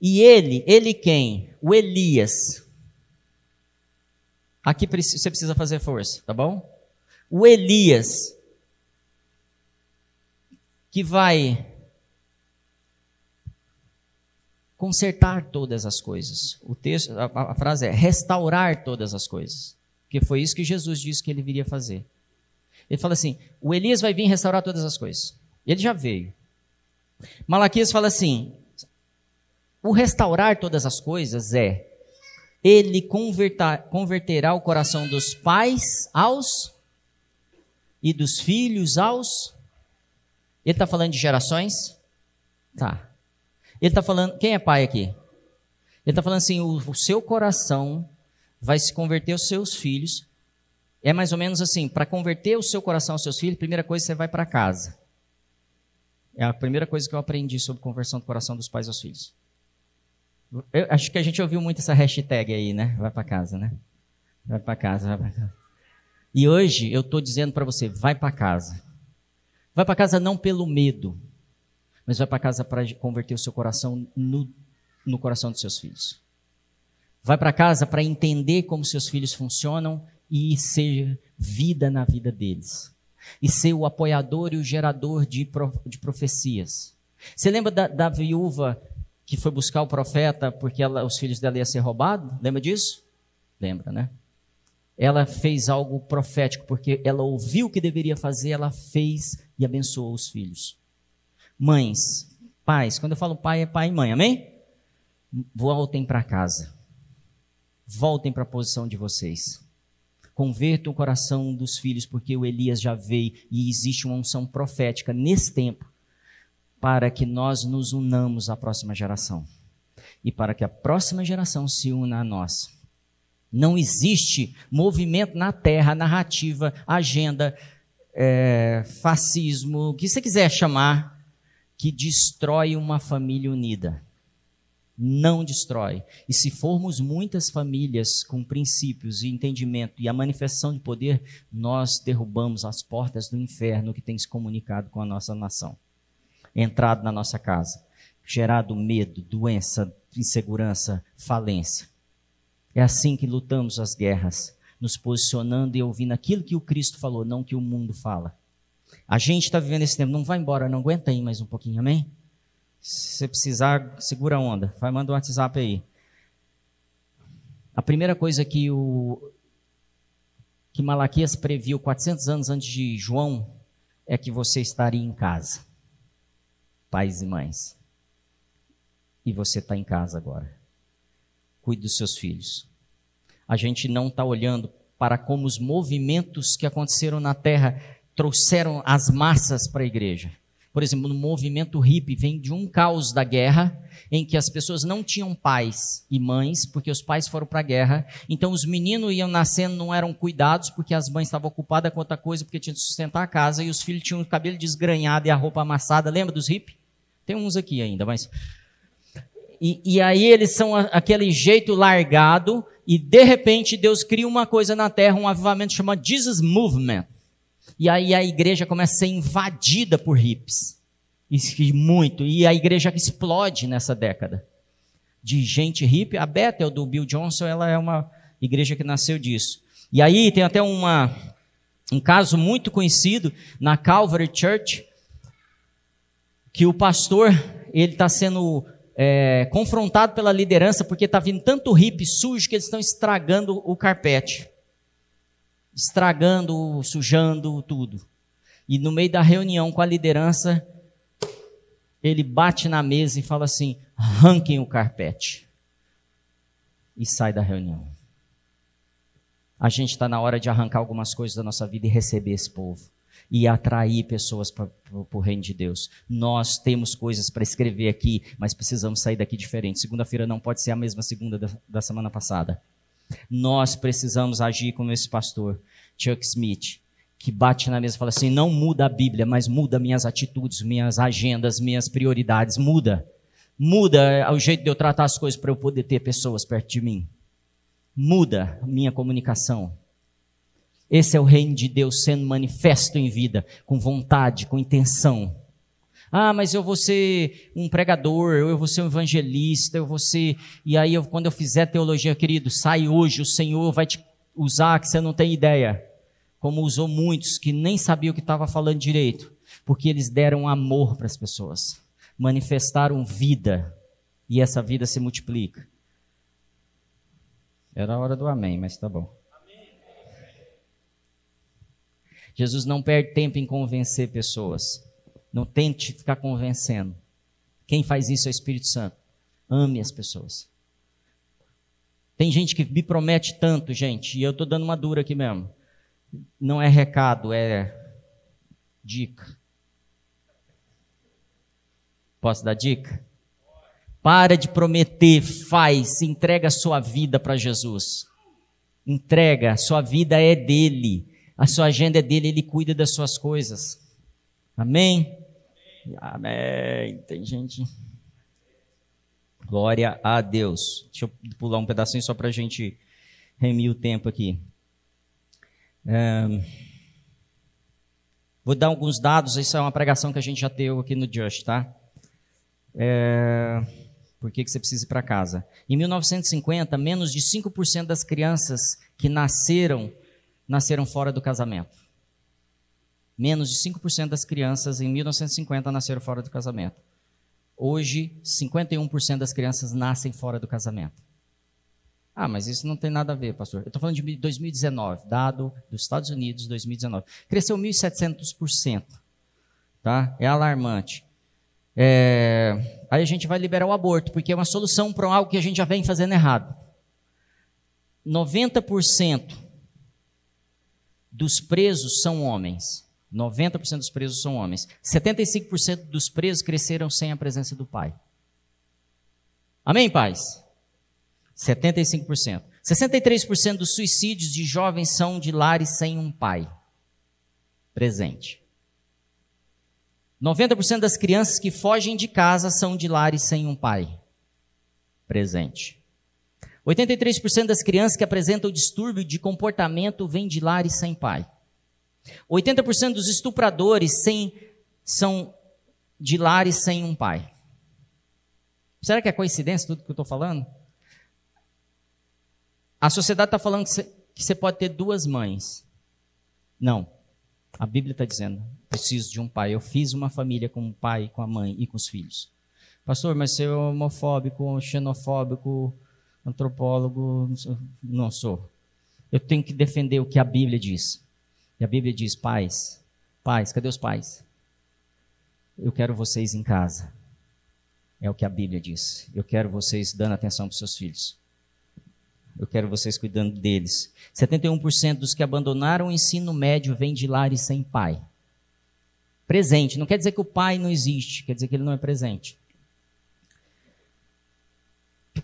E ele, ele quem? O Elias. Aqui você precisa fazer força, tá bom? O Elias, que vai consertar todas as coisas. O texto, a, a frase é restaurar todas as coisas. Porque foi isso que Jesus disse que ele viria fazer. Ele fala assim: o Elias vai vir restaurar todas as coisas. Ele já veio. Malaquias fala assim: o restaurar todas as coisas é ele converterá o coração dos pais aos e dos filhos aos. Ele está falando de gerações? Tá. Ele está falando. Quem é pai aqui? Ele está falando assim: o, o seu coração vai se converter aos seus filhos. É mais ou menos assim: para converter o seu coração aos seus filhos, primeira coisa você vai para casa. É a primeira coisa que eu aprendi sobre conversão do coração dos pais aos filhos. Eu acho que a gente ouviu muito essa hashtag aí, né? Vai para casa, né? Vai para casa, vai para casa. E hoje eu estou dizendo para você, vai para casa. Vai para casa não pelo medo, mas vai para casa para converter o seu coração no, no coração dos seus filhos. Vai para casa para entender como seus filhos funcionam e ser vida na vida deles e ser o apoiador e o gerador de, de profecias. Você lembra da, da, viúva que foi buscar o profeta porque ela, os filhos dela iam ser roubados? Lembra disso? Lembra, né? Ela fez algo profético porque ela ouviu o que deveria fazer, ela fez e abençoou os filhos. Mães, pais, quando eu falo pai, é pai e mãe, amém? Voltem para casa. Voltem para a posição de vocês. Converta o coração dos filhos, porque o Elias já veio e existe uma unção profética nesse tempo para que nós nos unamos à próxima geração e para que a próxima geração se una a nós. Não existe movimento na terra, narrativa, agenda, é, fascismo, o que você quiser chamar, que destrói uma família unida não destrói. E se formos muitas famílias com princípios e entendimento e a manifestação de poder, nós derrubamos as portas do inferno que tem se comunicado com a nossa nação. Entrado na nossa casa, gerado medo, doença, insegurança, falência. É assim que lutamos as guerras, nos posicionando e ouvindo aquilo que o Cristo falou, não que o mundo fala. A gente está vivendo esse tempo, não vai embora, não aguenta aí mais um pouquinho, amém? Se você precisar, segura a onda. Vai, manda um WhatsApp aí. A primeira coisa que o que Malaquias previu 400 anos antes de João é que você estaria em casa. Pais e mães. E você está em casa agora. Cuide dos seus filhos. A gente não está olhando para como os movimentos que aconteceram na terra trouxeram as massas para a igreja. Por exemplo, no movimento hippie vem de um caos da guerra, em que as pessoas não tinham pais e mães, porque os pais foram para a guerra. Então os meninos iam nascendo, não eram cuidados, porque as mães estavam ocupadas com outra coisa, porque tinham que sustentar a casa, e os filhos tinham o cabelo desgranhado e a roupa amassada. Lembra dos hippies? Tem uns aqui ainda, mas. E, e aí eles são aquele jeito largado, e de repente Deus cria uma coisa na terra, um avivamento chamado Jesus Movement e aí a igreja começa a ser invadida por hippies. E muito. E a igreja explode nessa década. De gente hippie. A Bethel do Bill Johnson, ela é uma igreja que nasceu disso. E aí tem até uma, um caso muito conhecido na Calvary Church, que o pastor ele está sendo é, confrontado pela liderança porque está vindo tanto hippie sujo que eles estão estragando o carpete, estragando, sujando tudo. E no meio da reunião com a liderança, ele bate na mesa e fala assim: arranquem o carpete. E sai da reunião. A gente está na hora de arrancar algumas coisas da nossa vida e receber esse povo. E atrair pessoas para o reino de Deus. Nós temos coisas para escrever aqui, mas precisamos sair daqui diferente. Segunda-feira não pode ser a mesma segunda da, da semana passada. Nós precisamos agir como esse pastor, Chuck Smith, que bate na mesa e fala assim: não muda a Bíblia, mas muda minhas atitudes, minhas agendas, minhas prioridades. Muda. Muda o jeito de eu tratar as coisas para eu poder ter pessoas perto de mim. Muda minha comunicação. Esse é o reino de Deus sendo manifesto em vida, com vontade, com intenção. Ah, mas eu vou ser um pregador, eu vou ser um evangelista, eu vou ser. E aí, eu, quando eu fizer teologia, querido, sai hoje, o Senhor vai te usar que você não tem ideia como usou muitos que nem sabiam o que estava falando direito, porque eles deram amor para as pessoas, manifestaram vida, e essa vida se multiplica. Era a hora do amém, mas tá bom. Jesus não perde tempo em convencer pessoas. Não tente ficar convencendo. Quem faz isso é o Espírito Santo. Ame as pessoas. Tem gente que me promete tanto, gente, e eu estou dando uma dura aqui mesmo não é recado, é dica. Posso dar dica? Para de prometer, faz, entrega a sua vida para Jesus. Entrega, sua vida é dele, a sua agenda é dele, ele cuida das suas coisas. Amém? Amém. Tem gente. Glória a Deus. Deixa eu pular um pedacinho só para a gente remir o tempo aqui. Vou dar alguns dados, isso é uma pregação que a gente já teve aqui no Just, tá? É, por que, que você precisa ir para casa? Em 1950, menos de 5% das crianças que nasceram, nasceram fora do casamento. Menos de 5% das crianças em 1950 nasceram fora do casamento. Hoje, 51% das crianças nascem fora do casamento. Ah, mas isso não tem nada a ver, pastor. Eu estou falando de 2019, dado dos Estados Unidos, 2019. Cresceu 1.700%. Tá? É alarmante. É... Aí a gente vai liberar o aborto, porque é uma solução para algo que a gente já vem fazendo errado. 90% dos presos são homens. 90% dos presos são homens. 75% dos presos cresceram sem a presença do pai. Amém, pais? 75%. 63% dos suicídios de jovens são de lares sem um pai presente. 90% das crianças que fogem de casa são de lares sem um pai presente. 83% das crianças que apresentam distúrbio de comportamento vêm de lares sem pai. 80% dos estupradores sem, são de lares sem um pai. Será que é coincidência tudo que eu estou falando? A sociedade está falando que você pode ter duas mães. Não. A Bíblia está dizendo: preciso de um pai. Eu fiz uma família com o pai, com a mãe e com os filhos. Pastor, mas você é homofóbico, xenofóbico, antropólogo? Não sou. Eu tenho que defender o que a Bíblia diz. E a Bíblia diz: pais, pais, cadê os pais? Eu quero vocês em casa. É o que a Bíblia diz. Eu quero vocês dando atenção para os seus filhos. Eu quero vocês cuidando deles. 71% dos que abandonaram o ensino médio vêm de lares sem pai. Presente. Não quer dizer que o pai não existe, quer dizer que ele não é presente.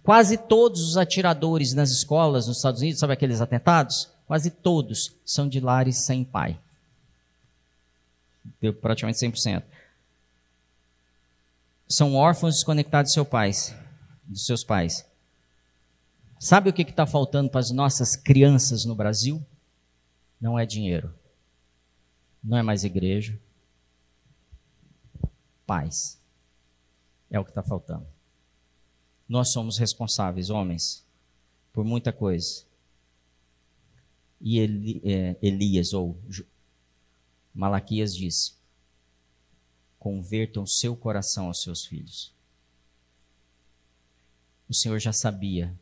Quase todos os atiradores nas escolas nos Estados Unidos, sabe aqueles atentados? Quase todos são de lares sem pai. Deu praticamente 100%. São órfãos desconectados de seus pais, dos seus pais. Sabe o que está faltando para as nossas crianças no Brasil? Não é dinheiro. Não é mais igreja. Paz. É o que está faltando. Nós somos responsáveis, homens, por muita coisa. E é, Elias, ou Malaquias disse: convertam seu coração aos seus filhos. O Senhor já sabia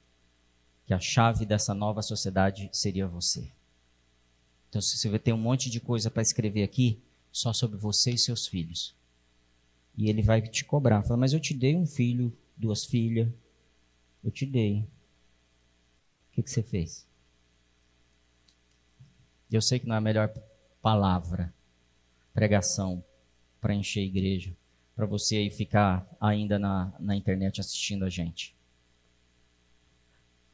que a chave dessa nova sociedade seria você. Então, se você tem um monte de coisa para escrever aqui, só sobre você e seus filhos. E ele vai te cobrar. Fala, mas eu te dei um filho, duas filhas. Eu te dei. O que, que você fez? Eu sei que não é a melhor palavra, pregação para encher a igreja, para você aí ficar ainda na, na internet assistindo a gente.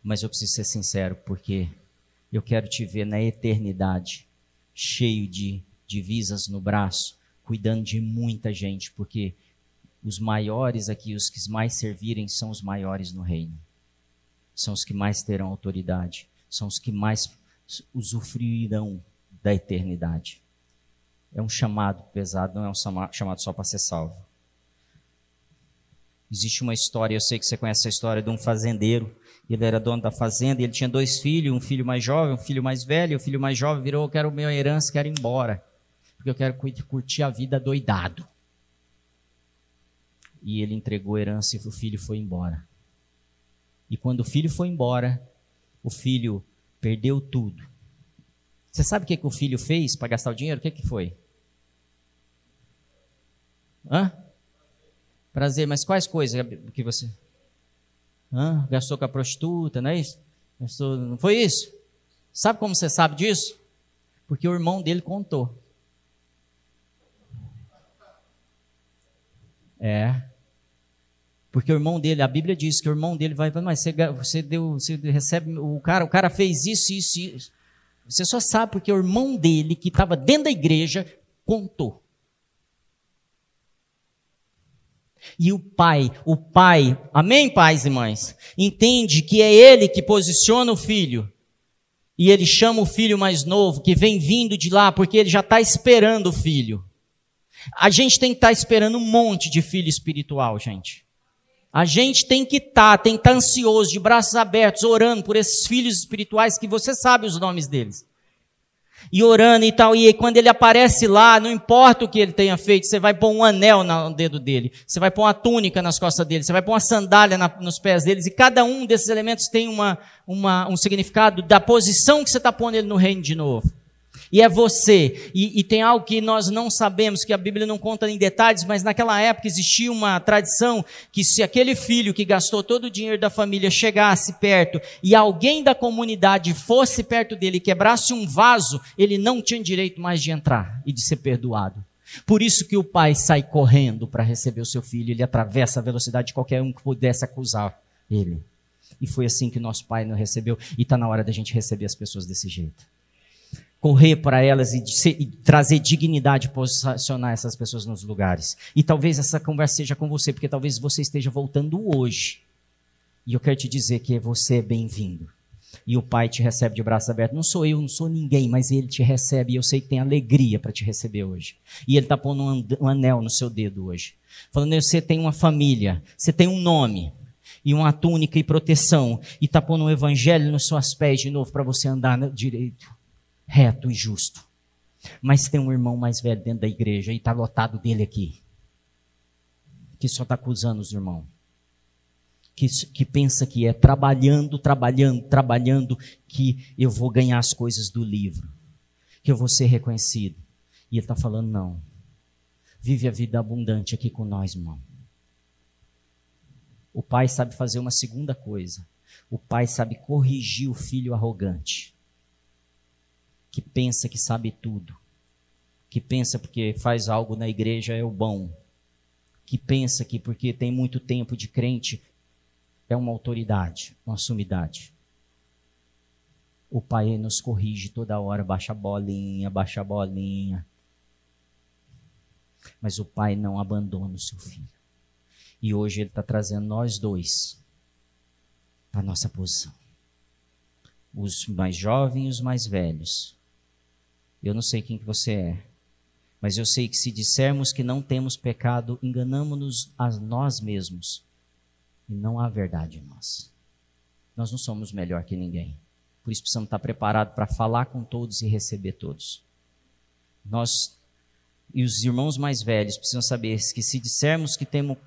Mas eu preciso ser sincero, porque eu quero te ver na eternidade, cheio de divisas no braço, cuidando de muita gente, porque os maiores aqui, os que mais servirem, são os maiores no reino. São os que mais terão autoridade, são os que mais usufruirão da eternidade. É um chamado pesado, não é um chamado só para ser salvo. Existe uma história, eu sei que você conhece a história de um fazendeiro. Ele era dono da fazenda e ele tinha dois filhos, um filho mais jovem, um filho mais velho. O filho mais jovem virou: Eu quero minha herança, quero ir embora, porque eu quero curtir a vida doidado. E ele entregou a herança e o filho foi embora. E quando o filho foi embora, o filho perdeu tudo. Você sabe o que, que o filho fez para gastar o dinheiro? O que, que foi? Hã? Prazer, mas quais coisas que você. Hã? Gastou com a prostituta, não é isso? Gastou... Não foi isso? Sabe como você sabe disso? Porque o irmão dele contou. É. Porque o irmão dele, a Bíblia diz que o irmão dele vai, mas você, você deu, você recebe, o cara, o cara fez isso, isso, isso. Você só sabe porque o irmão dele, que estava dentro da igreja, contou. E o pai, o pai, amém, pais e mães, entende que é ele que posiciona o filho. E ele chama o filho mais novo, que vem vindo de lá, porque ele já está esperando o filho. A gente tem que estar tá esperando um monte de filho espiritual, gente. A gente tem que estar, tá, tem que estar tá ansioso, de braços abertos, orando por esses filhos espirituais que você sabe os nomes deles e orando e tal. E quando ele aparece lá, não importa o que ele tenha feito, você vai pôr um anel no dedo dele, você vai pôr uma túnica nas costas dele, você vai pôr uma sandália na, nos pés deles, e cada um desses elementos tem uma, uma, um significado da posição que você está pondo ele no reino de novo e é você. E, e, tem algo que nós não sabemos, que a Bíblia não conta em detalhes, mas naquela época existia uma tradição que se aquele filho que gastou todo o dinheiro da família chegasse perto e alguém da comunidade fosse perto dele e quebrasse um vaso, ele não tinha direito mais de entrar e de ser perdoado. Por isso que o pai sai correndo para receber o seu filho, ele atravessa a velocidade de qualquer um que pudesse acusar ele. E foi assim que nosso pai nos recebeu, e está na hora da gente receber as pessoas desse jeito correr para elas e, ser, e, trazer dignidade, posicionar essas pessoas nos lugares. E talvez essa conversa seja com você, porque talvez você esteja voltando hoje. E eu quero te dizer que você é bem-vindo. E o Pai te recebe de braços abertos. Não sou eu, não sou ninguém, mas Ele te recebe. E eu sei que tem alegria para te receber hoje. E Ele está pondo um anel no seu dedo hoje. Falando, você tem uma família, você tem um nome e uma túnica e proteção, e está pondo um evangelho nos seus pés de novo para você andar direito reto e justo. Mas tem um irmão mais velho dentro da igreja e está lotado dele aqui, que só está acusando os irmãos. Que, que pensa que é trabalhando, trabalhando, trabalhando, que eu vou ganhar as coisas do livro, que eu vou ser reconhecido. E ele está falando, não. Vive a vida abundante aqui com nós, irmão. O pai sabe fazer uma segunda coisa. O pai sabe corrigir o filho arrogante que pensa que sabe tudo, que pensa porque faz algo na igreja é o bom, que pensa que porque tem muito tempo de crente é uma autoridade, uma sumidade. O Pai nos corrige toda hora, baixa a bolinha, baixa a bolinha. Mas o Pai não abandona o seu filho. E hoje Ele está trazendo nós dois para a nossa posição. Os mais jovens e os mais velhos eu não sei quem que você é, mas eu sei que se dissermos que não temos pecado, enganamos-nos a nós mesmos e não há verdade em nós. Nós não somos melhor que ninguém. Por isso precisamos estar preparados para falar com todos e receber todos. Nós e os irmãos mais velhos precisam saber que se dissermos que temos,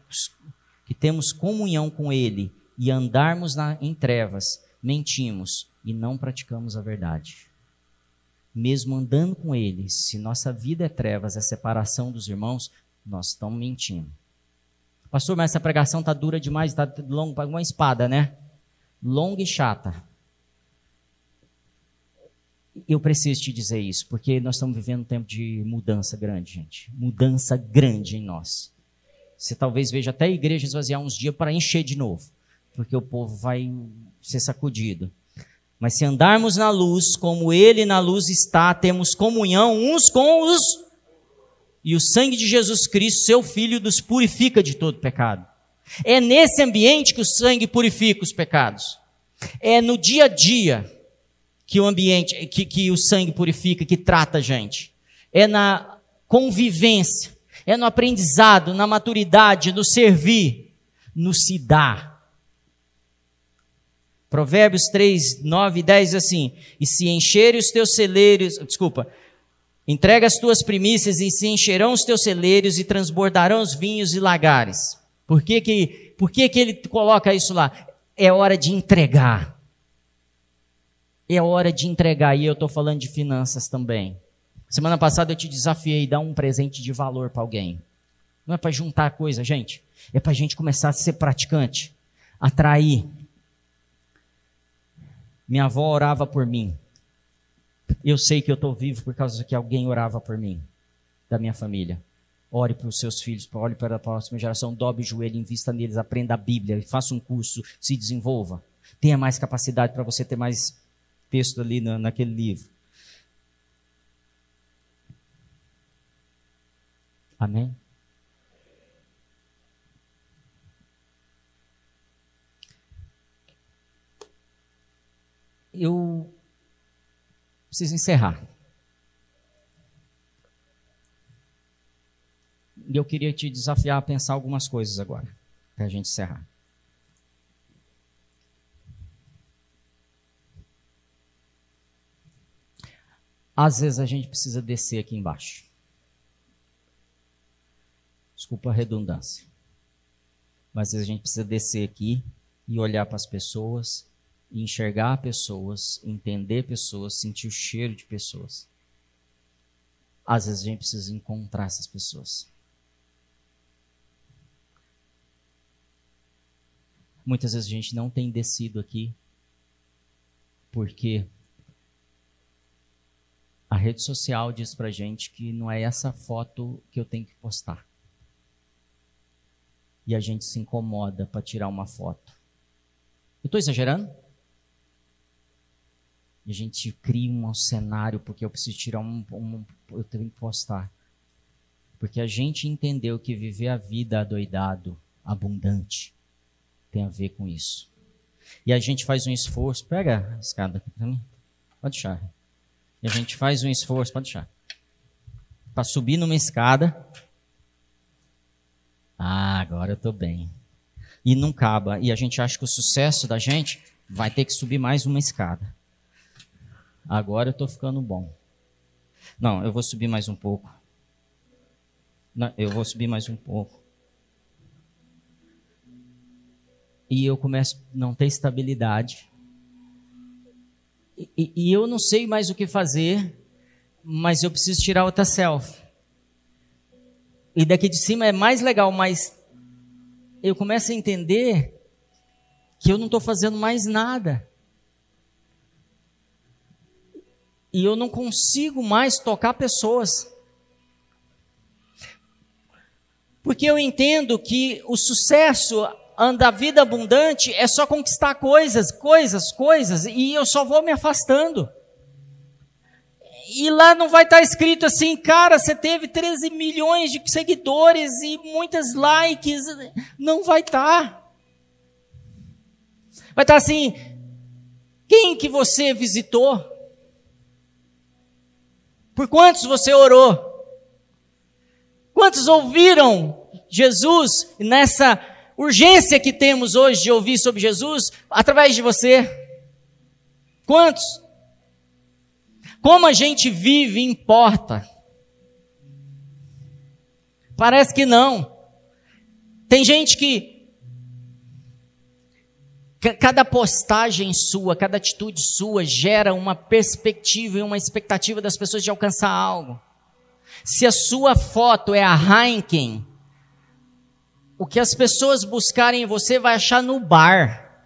que temos comunhão com Ele e andarmos na, em trevas, mentimos e não praticamos a verdade. Mesmo andando com Ele, se nossa vida é trevas, é separação dos irmãos, nós estamos mentindo. Pastor, mas essa pregação está dura demais, está longa, uma espada, né? Longa e chata eu preciso te dizer isso, porque nós estamos vivendo um tempo de mudança grande, gente. Mudança grande em nós. Você talvez veja até a igreja esvaziar uns dias para encher de novo, porque o povo vai ser sacudido. Mas se andarmos na luz, como Ele na luz está, temos comunhão uns com os. E o sangue de Jesus Cristo, seu Filho, nos purifica de todo pecado. É nesse ambiente que o sangue purifica os pecados. É no dia a dia que o ambiente, que, que o sangue purifica, que trata a gente. É na convivência, é no aprendizado, na maturidade, no servir, no se dar. Provérbios 3, 9 e 10 diz assim: E se encherem os teus celeiros, desculpa, entrega as tuas primícias e se encherão os teus celeiros e transbordarão os vinhos e lagares. Por que que, por que que ele coloca isso lá? É hora de entregar. É hora de entregar, e eu estou falando de finanças também. Semana passada eu te desafiei dar um presente de valor para alguém. Não é para juntar coisa, gente. É para a gente começar a ser praticante, atrair. Minha avó orava por mim. Eu sei que eu estou vivo por causa que alguém orava por mim, da minha família. Ore para os seus filhos, ore para a próxima geração, dobre o joelho, invista neles, aprenda a Bíblia, faça um curso, se desenvolva. Tenha mais capacidade para você ter mais texto ali na, naquele livro. Amém? Eu preciso encerrar. E eu queria te desafiar a pensar algumas coisas agora, para a gente encerrar. Às vezes a gente precisa descer aqui embaixo. Desculpa a redundância. Mas às vezes a gente precisa descer aqui e olhar para as pessoas, enxergar pessoas, entender pessoas, sentir o cheiro de pessoas. Às vezes a gente precisa encontrar essas pessoas. Muitas vezes a gente não tem descido aqui porque a rede social diz pra gente que não é essa foto que eu tenho que postar. E a gente se incomoda para tirar uma foto. Eu estou exagerando? A gente cria um cenário porque eu preciso tirar um, um, eu tenho que postar. Porque a gente entendeu que viver a vida adoidado, abundante, tem a ver com isso. E a gente faz um esforço. Pega a escada aqui para mim. Pode deixar. E a gente faz um esforço, pode deixar. Para subir numa escada. Ah, agora eu estou bem. E não acaba. E a gente acha que o sucesso da gente vai ter que subir mais uma escada. Agora eu estou ficando bom. Não, eu vou subir mais um pouco. Não, eu vou subir mais um pouco. E eu começo a não ter estabilidade. E, e, eu não sei mais o que fazer, mas eu preciso tirar outra selfie. E daqui de cima é mais legal, mas eu começo a entender que eu não estou fazendo mais nada. E eu não consigo mais tocar pessoas. Porque eu entendo que o sucesso anda a vida abundante é só conquistar coisas, coisas, coisas, e eu só vou me afastando. E lá não vai estar escrito assim, cara, você teve 13 milhões de seguidores e muitas likes. Não vai estar. Vai estar assim, quem que você visitou? Por quantos você orou? Quantos ouviram Jesus nessa urgência que temos hoje de ouvir sobre Jesus através de você. Quantos? Como a gente vive importa. Parece que não. Tem gente que cada postagem sua, cada atitude sua gera uma perspectiva e uma expectativa das pessoas de alcançar algo. Se a sua foto é a Heineken, o que as pessoas buscarem em você vai achar no bar.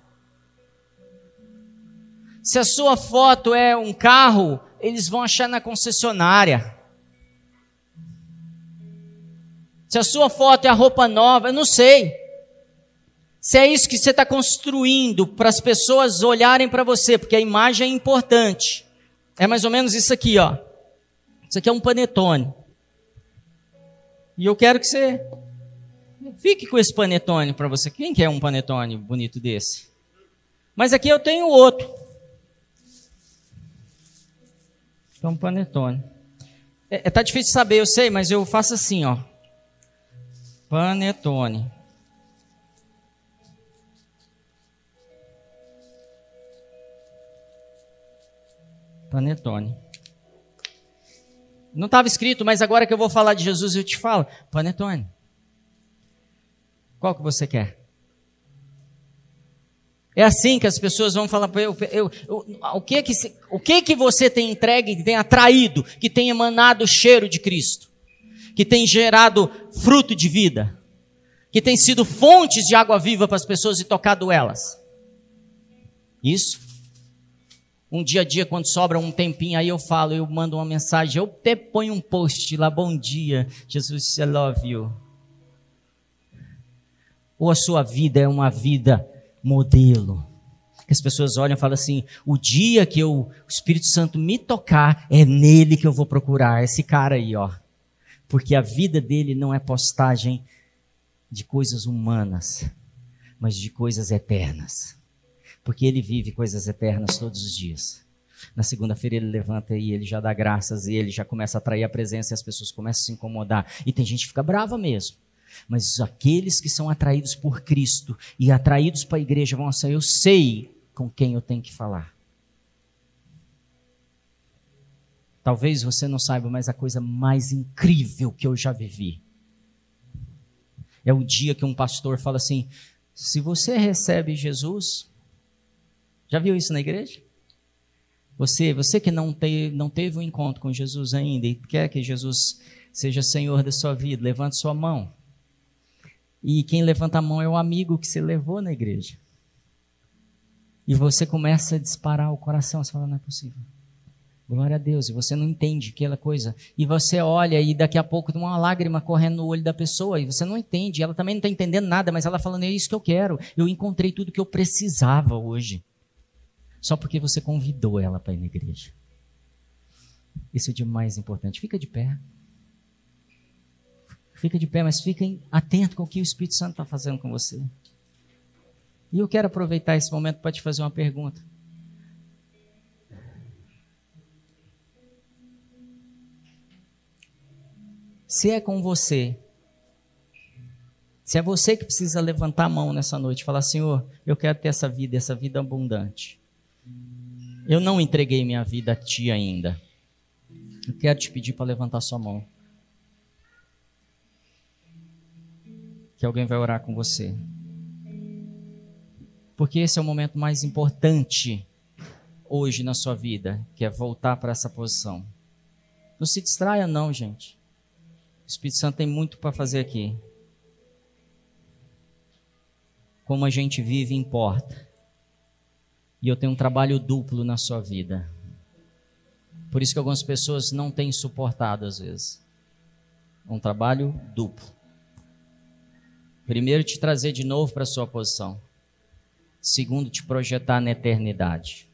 Se a sua foto é um carro, eles vão achar na concessionária. Se a sua foto é a roupa nova, eu não sei. Se é isso que você está construindo para as pessoas olharem para você, porque a imagem é importante. É mais ou menos isso aqui, ó. Isso aqui é um panetone. E eu quero que você fique com esse panetone para você. Quem quer um panetone bonito desse? Mas aqui eu tenho outro. É um panetone. É, é, tá difícil saber, eu sei, mas eu faço assim, ó. Panetone. Panetone. Não estava escrito, mas agora que eu vou falar de Jesus, eu te falo. Panetone. Qual que você quer? É assim que as pessoas vão falar para eu, eu, eu, o que que o que que você tem entregue, que tem atraído, que tem emanado o cheiro de Cristo, que tem gerado fruto de vida, que tem sido fontes de água viva para as pessoas e tocado elas. Isso. Um dia a dia, quando sobra um tempinho, aí eu falo, eu mando uma mensagem, eu até ponho um post lá, bom dia, Jesus, I love you. Ou a sua vida é uma vida modelo. Que as pessoas olham e falam assim: o dia que eu, o Espírito Santo me tocar, é nele que eu vou procurar, esse cara aí, ó. Porque a vida dele não é postagem de coisas humanas, mas de coisas eternas porque ele vive coisas eternas todos os dias. Na segunda-feira ele levanta e ele já dá graças e ele já começa a atrair a presença e as pessoas começam a se incomodar. E tem gente que fica brava mesmo. Mas aqueles que são atraídos por Cristo e atraídos para a igreja vão sair, eu sei com quem eu tenho que falar. Talvez você não saiba, mas a coisa mais incrível que eu já vivi é o dia que um pastor fala assim: se você recebe Jesus, já viu isso na igreja? Você, você que não, te, não teve um encontro com Jesus ainda e quer que Jesus seja Senhor da sua vida, levante sua mão. E quem levanta a mão é o amigo que você levou na igreja. E você começa a disparar o coração, você fala, não é possível. Glória a Deus. E você não entende aquela coisa. E você olha e daqui a pouco tem uma lágrima correndo no olho da pessoa e você não entende. Ela também não está entendendo nada, mas ela falando, é isso que eu quero. Eu encontrei tudo que eu precisava hoje só porque você convidou ela para ir na igreja. Isso é de mais importante. Fica de pé. Fica de pé, mas fiquem atento com o que o Espírito Santo está fazendo com você. E eu quero aproveitar esse momento para te fazer uma pergunta. Se é com você, se é você que precisa levantar a mão nessa noite e falar: Senhor, eu quero ter essa vida, essa vida abundante. Eu não entreguei minha vida a ti ainda. Eu quero te pedir para levantar sua mão. Que alguém vai orar com você. Porque esse é o momento mais importante hoje na sua vida, que é voltar para essa posição. Não se distraia não, gente. O Espírito Santo tem muito para fazer aqui. Como a gente vive importa. E eu tenho um trabalho duplo na sua vida. Por isso que algumas pessoas não têm suportado às vezes. Um trabalho duplo. Primeiro, te trazer de novo para a sua posição. Segundo, te projetar na eternidade.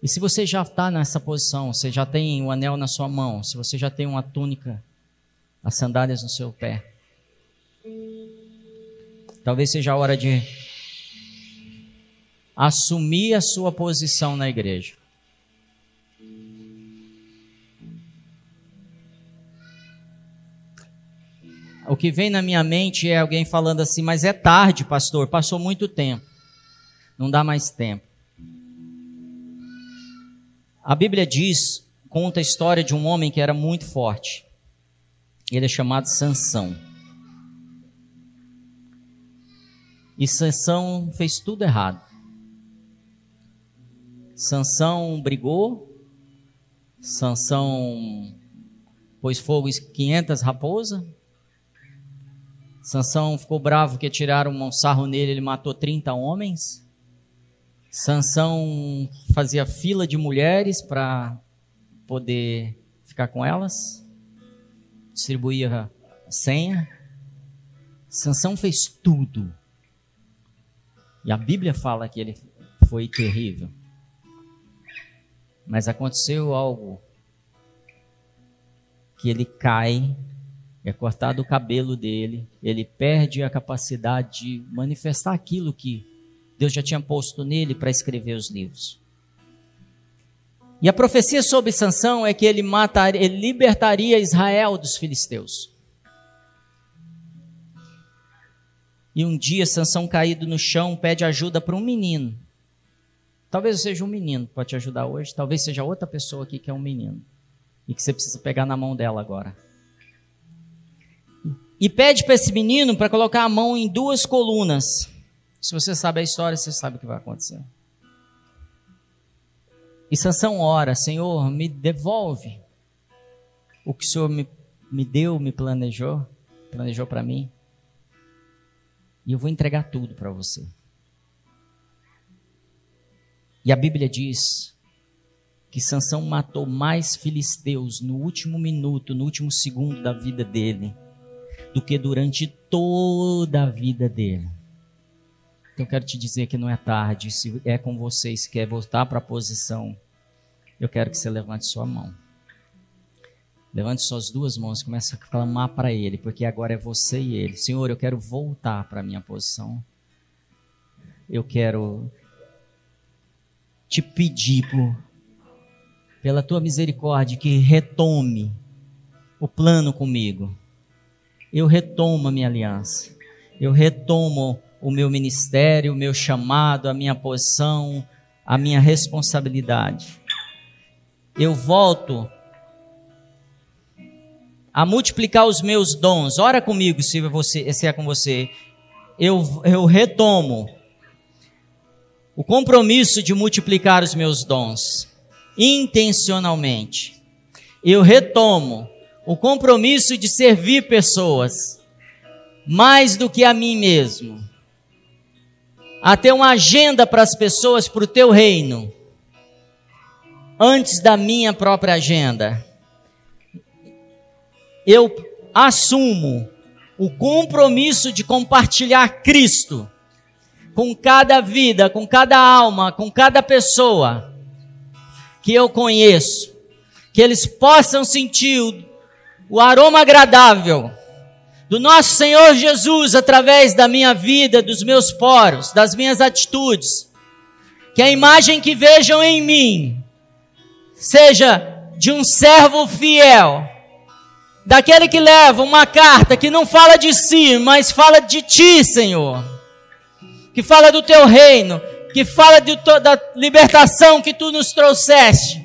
E se você já está nessa posição, você já tem o um anel na sua mão, se você já tem uma túnica, as sandálias no seu pé, talvez seja a hora de assumir a sua posição na igreja. O que vem na minha mente é alguém falando assim, mas é tarde, pastor, passou muito tempo. Não dá mais tempo. A Bíblia diz, conta a história de um homem que era muito forte. Ele é chamado Sansão. E Sansão fez tudo errado. Sansão brigou, Sansão pôs fogo em 500 raposas, Sansão ficou bravo que tiraram um sarro nele, ele matou 30 homens. Sansão fazia fila de mulheres para poder ficar com elas. Distribuía senha. Sansão fez tudo. E a Bíblia fala que ele foi terrível. Mas aconteceu algo que ele cai é cortado o cabelo dele, ele perde a capacidade de manifestar aquilo que Deus já tinha posto nele para escrever os livros. E a profecia sobre Sansão é que ele mataria, ele libertaria Israel dos filisteus. E um dia Sansão caído no chão pede ajuda para um menino. Talvez seja um menino para te ajudar hoje, talvez seja outra pessoa aqui que é um menino e que você precisa pegar na mão dela agora e pede para esse menino para colocar a mão em duas colunas. Se você sabe a história, você sabe o que vai acontecer. E Sansão ora, Senhor, me devolve o que o Senhor me, me deu, me planejou, planejou para mim. E eu vou entregar tudo para você. E a Bíblia diz que Sansão matou mais filisteus no último minuto, no último segundo da vida dele do que durante toda a vida dele. Então eu quero te dizer que não é tarde, se é com você, se quer voltar para a posição, eu quero que você levante sua mão. Levante suas duas mãos, comece a clamar para Ele, porque agora é você e Ele. Senhor, eu quero voltar para a minha posição. Eu quero te pedir por, pela tua misericórdia que retome o plano comigo eu retomo a minha aliança, eu retomo o meu ministério, o meu chamado, a minha posição, a minha responsabilidade. Eu volto a multiplicar os meus dons. Ora comigo se, você, se é com você. Eu, eu retomo o compromisso de multiplicar os meus dons intencionalmente. Eu retomo o compromisso de servir pessoas mais do que a mim mesmo. A ter uma agenda para as pessoas, para o teu reino, antes da minha própria agenda. Eu assumo o compromisso de compartilhar Cristo com cada vida, com cada alma, com cada pessoa que eu conheço, que eles possam sentir o aroma agradável do nosso Senhor Jesus através da minha vida, dos meus poros, das minhas atitudes. Que a imagem que vejam em mim seja de um servo fiel, daquele que leva uma carta que não fala de si, mas fala de ti, Senhor. Que fala do teu reino, que fala de, da libertação que tu nos trouxeste,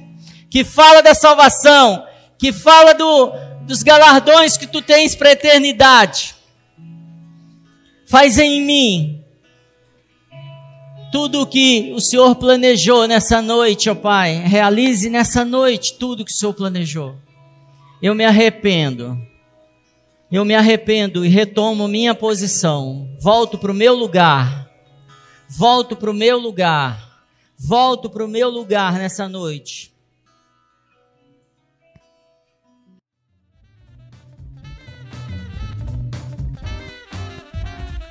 que fala da salvação, que fala do, dos galardões que tu tens para a eternidade. Faz em mim tudo o que o Senhor planejou nessa noite, ó Pai. Realize nessa noite tudo o que o Senhor planejou. Eu me arrependo. Eu me arrependo e retomo minha posição. Volto para o meu lugar. Volto para o meu lugar. Volto para o meu lugar nessa noite.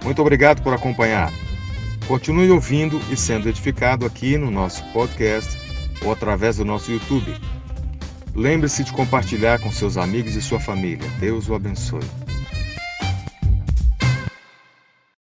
Muito obrigado por acompanhar. Continue ouvindo e sendo edificado aqui no nosso podcast ou através do nosso YouTube. Lembre-se de compartilhar com seus amigos e sua família. Deus o abençoe.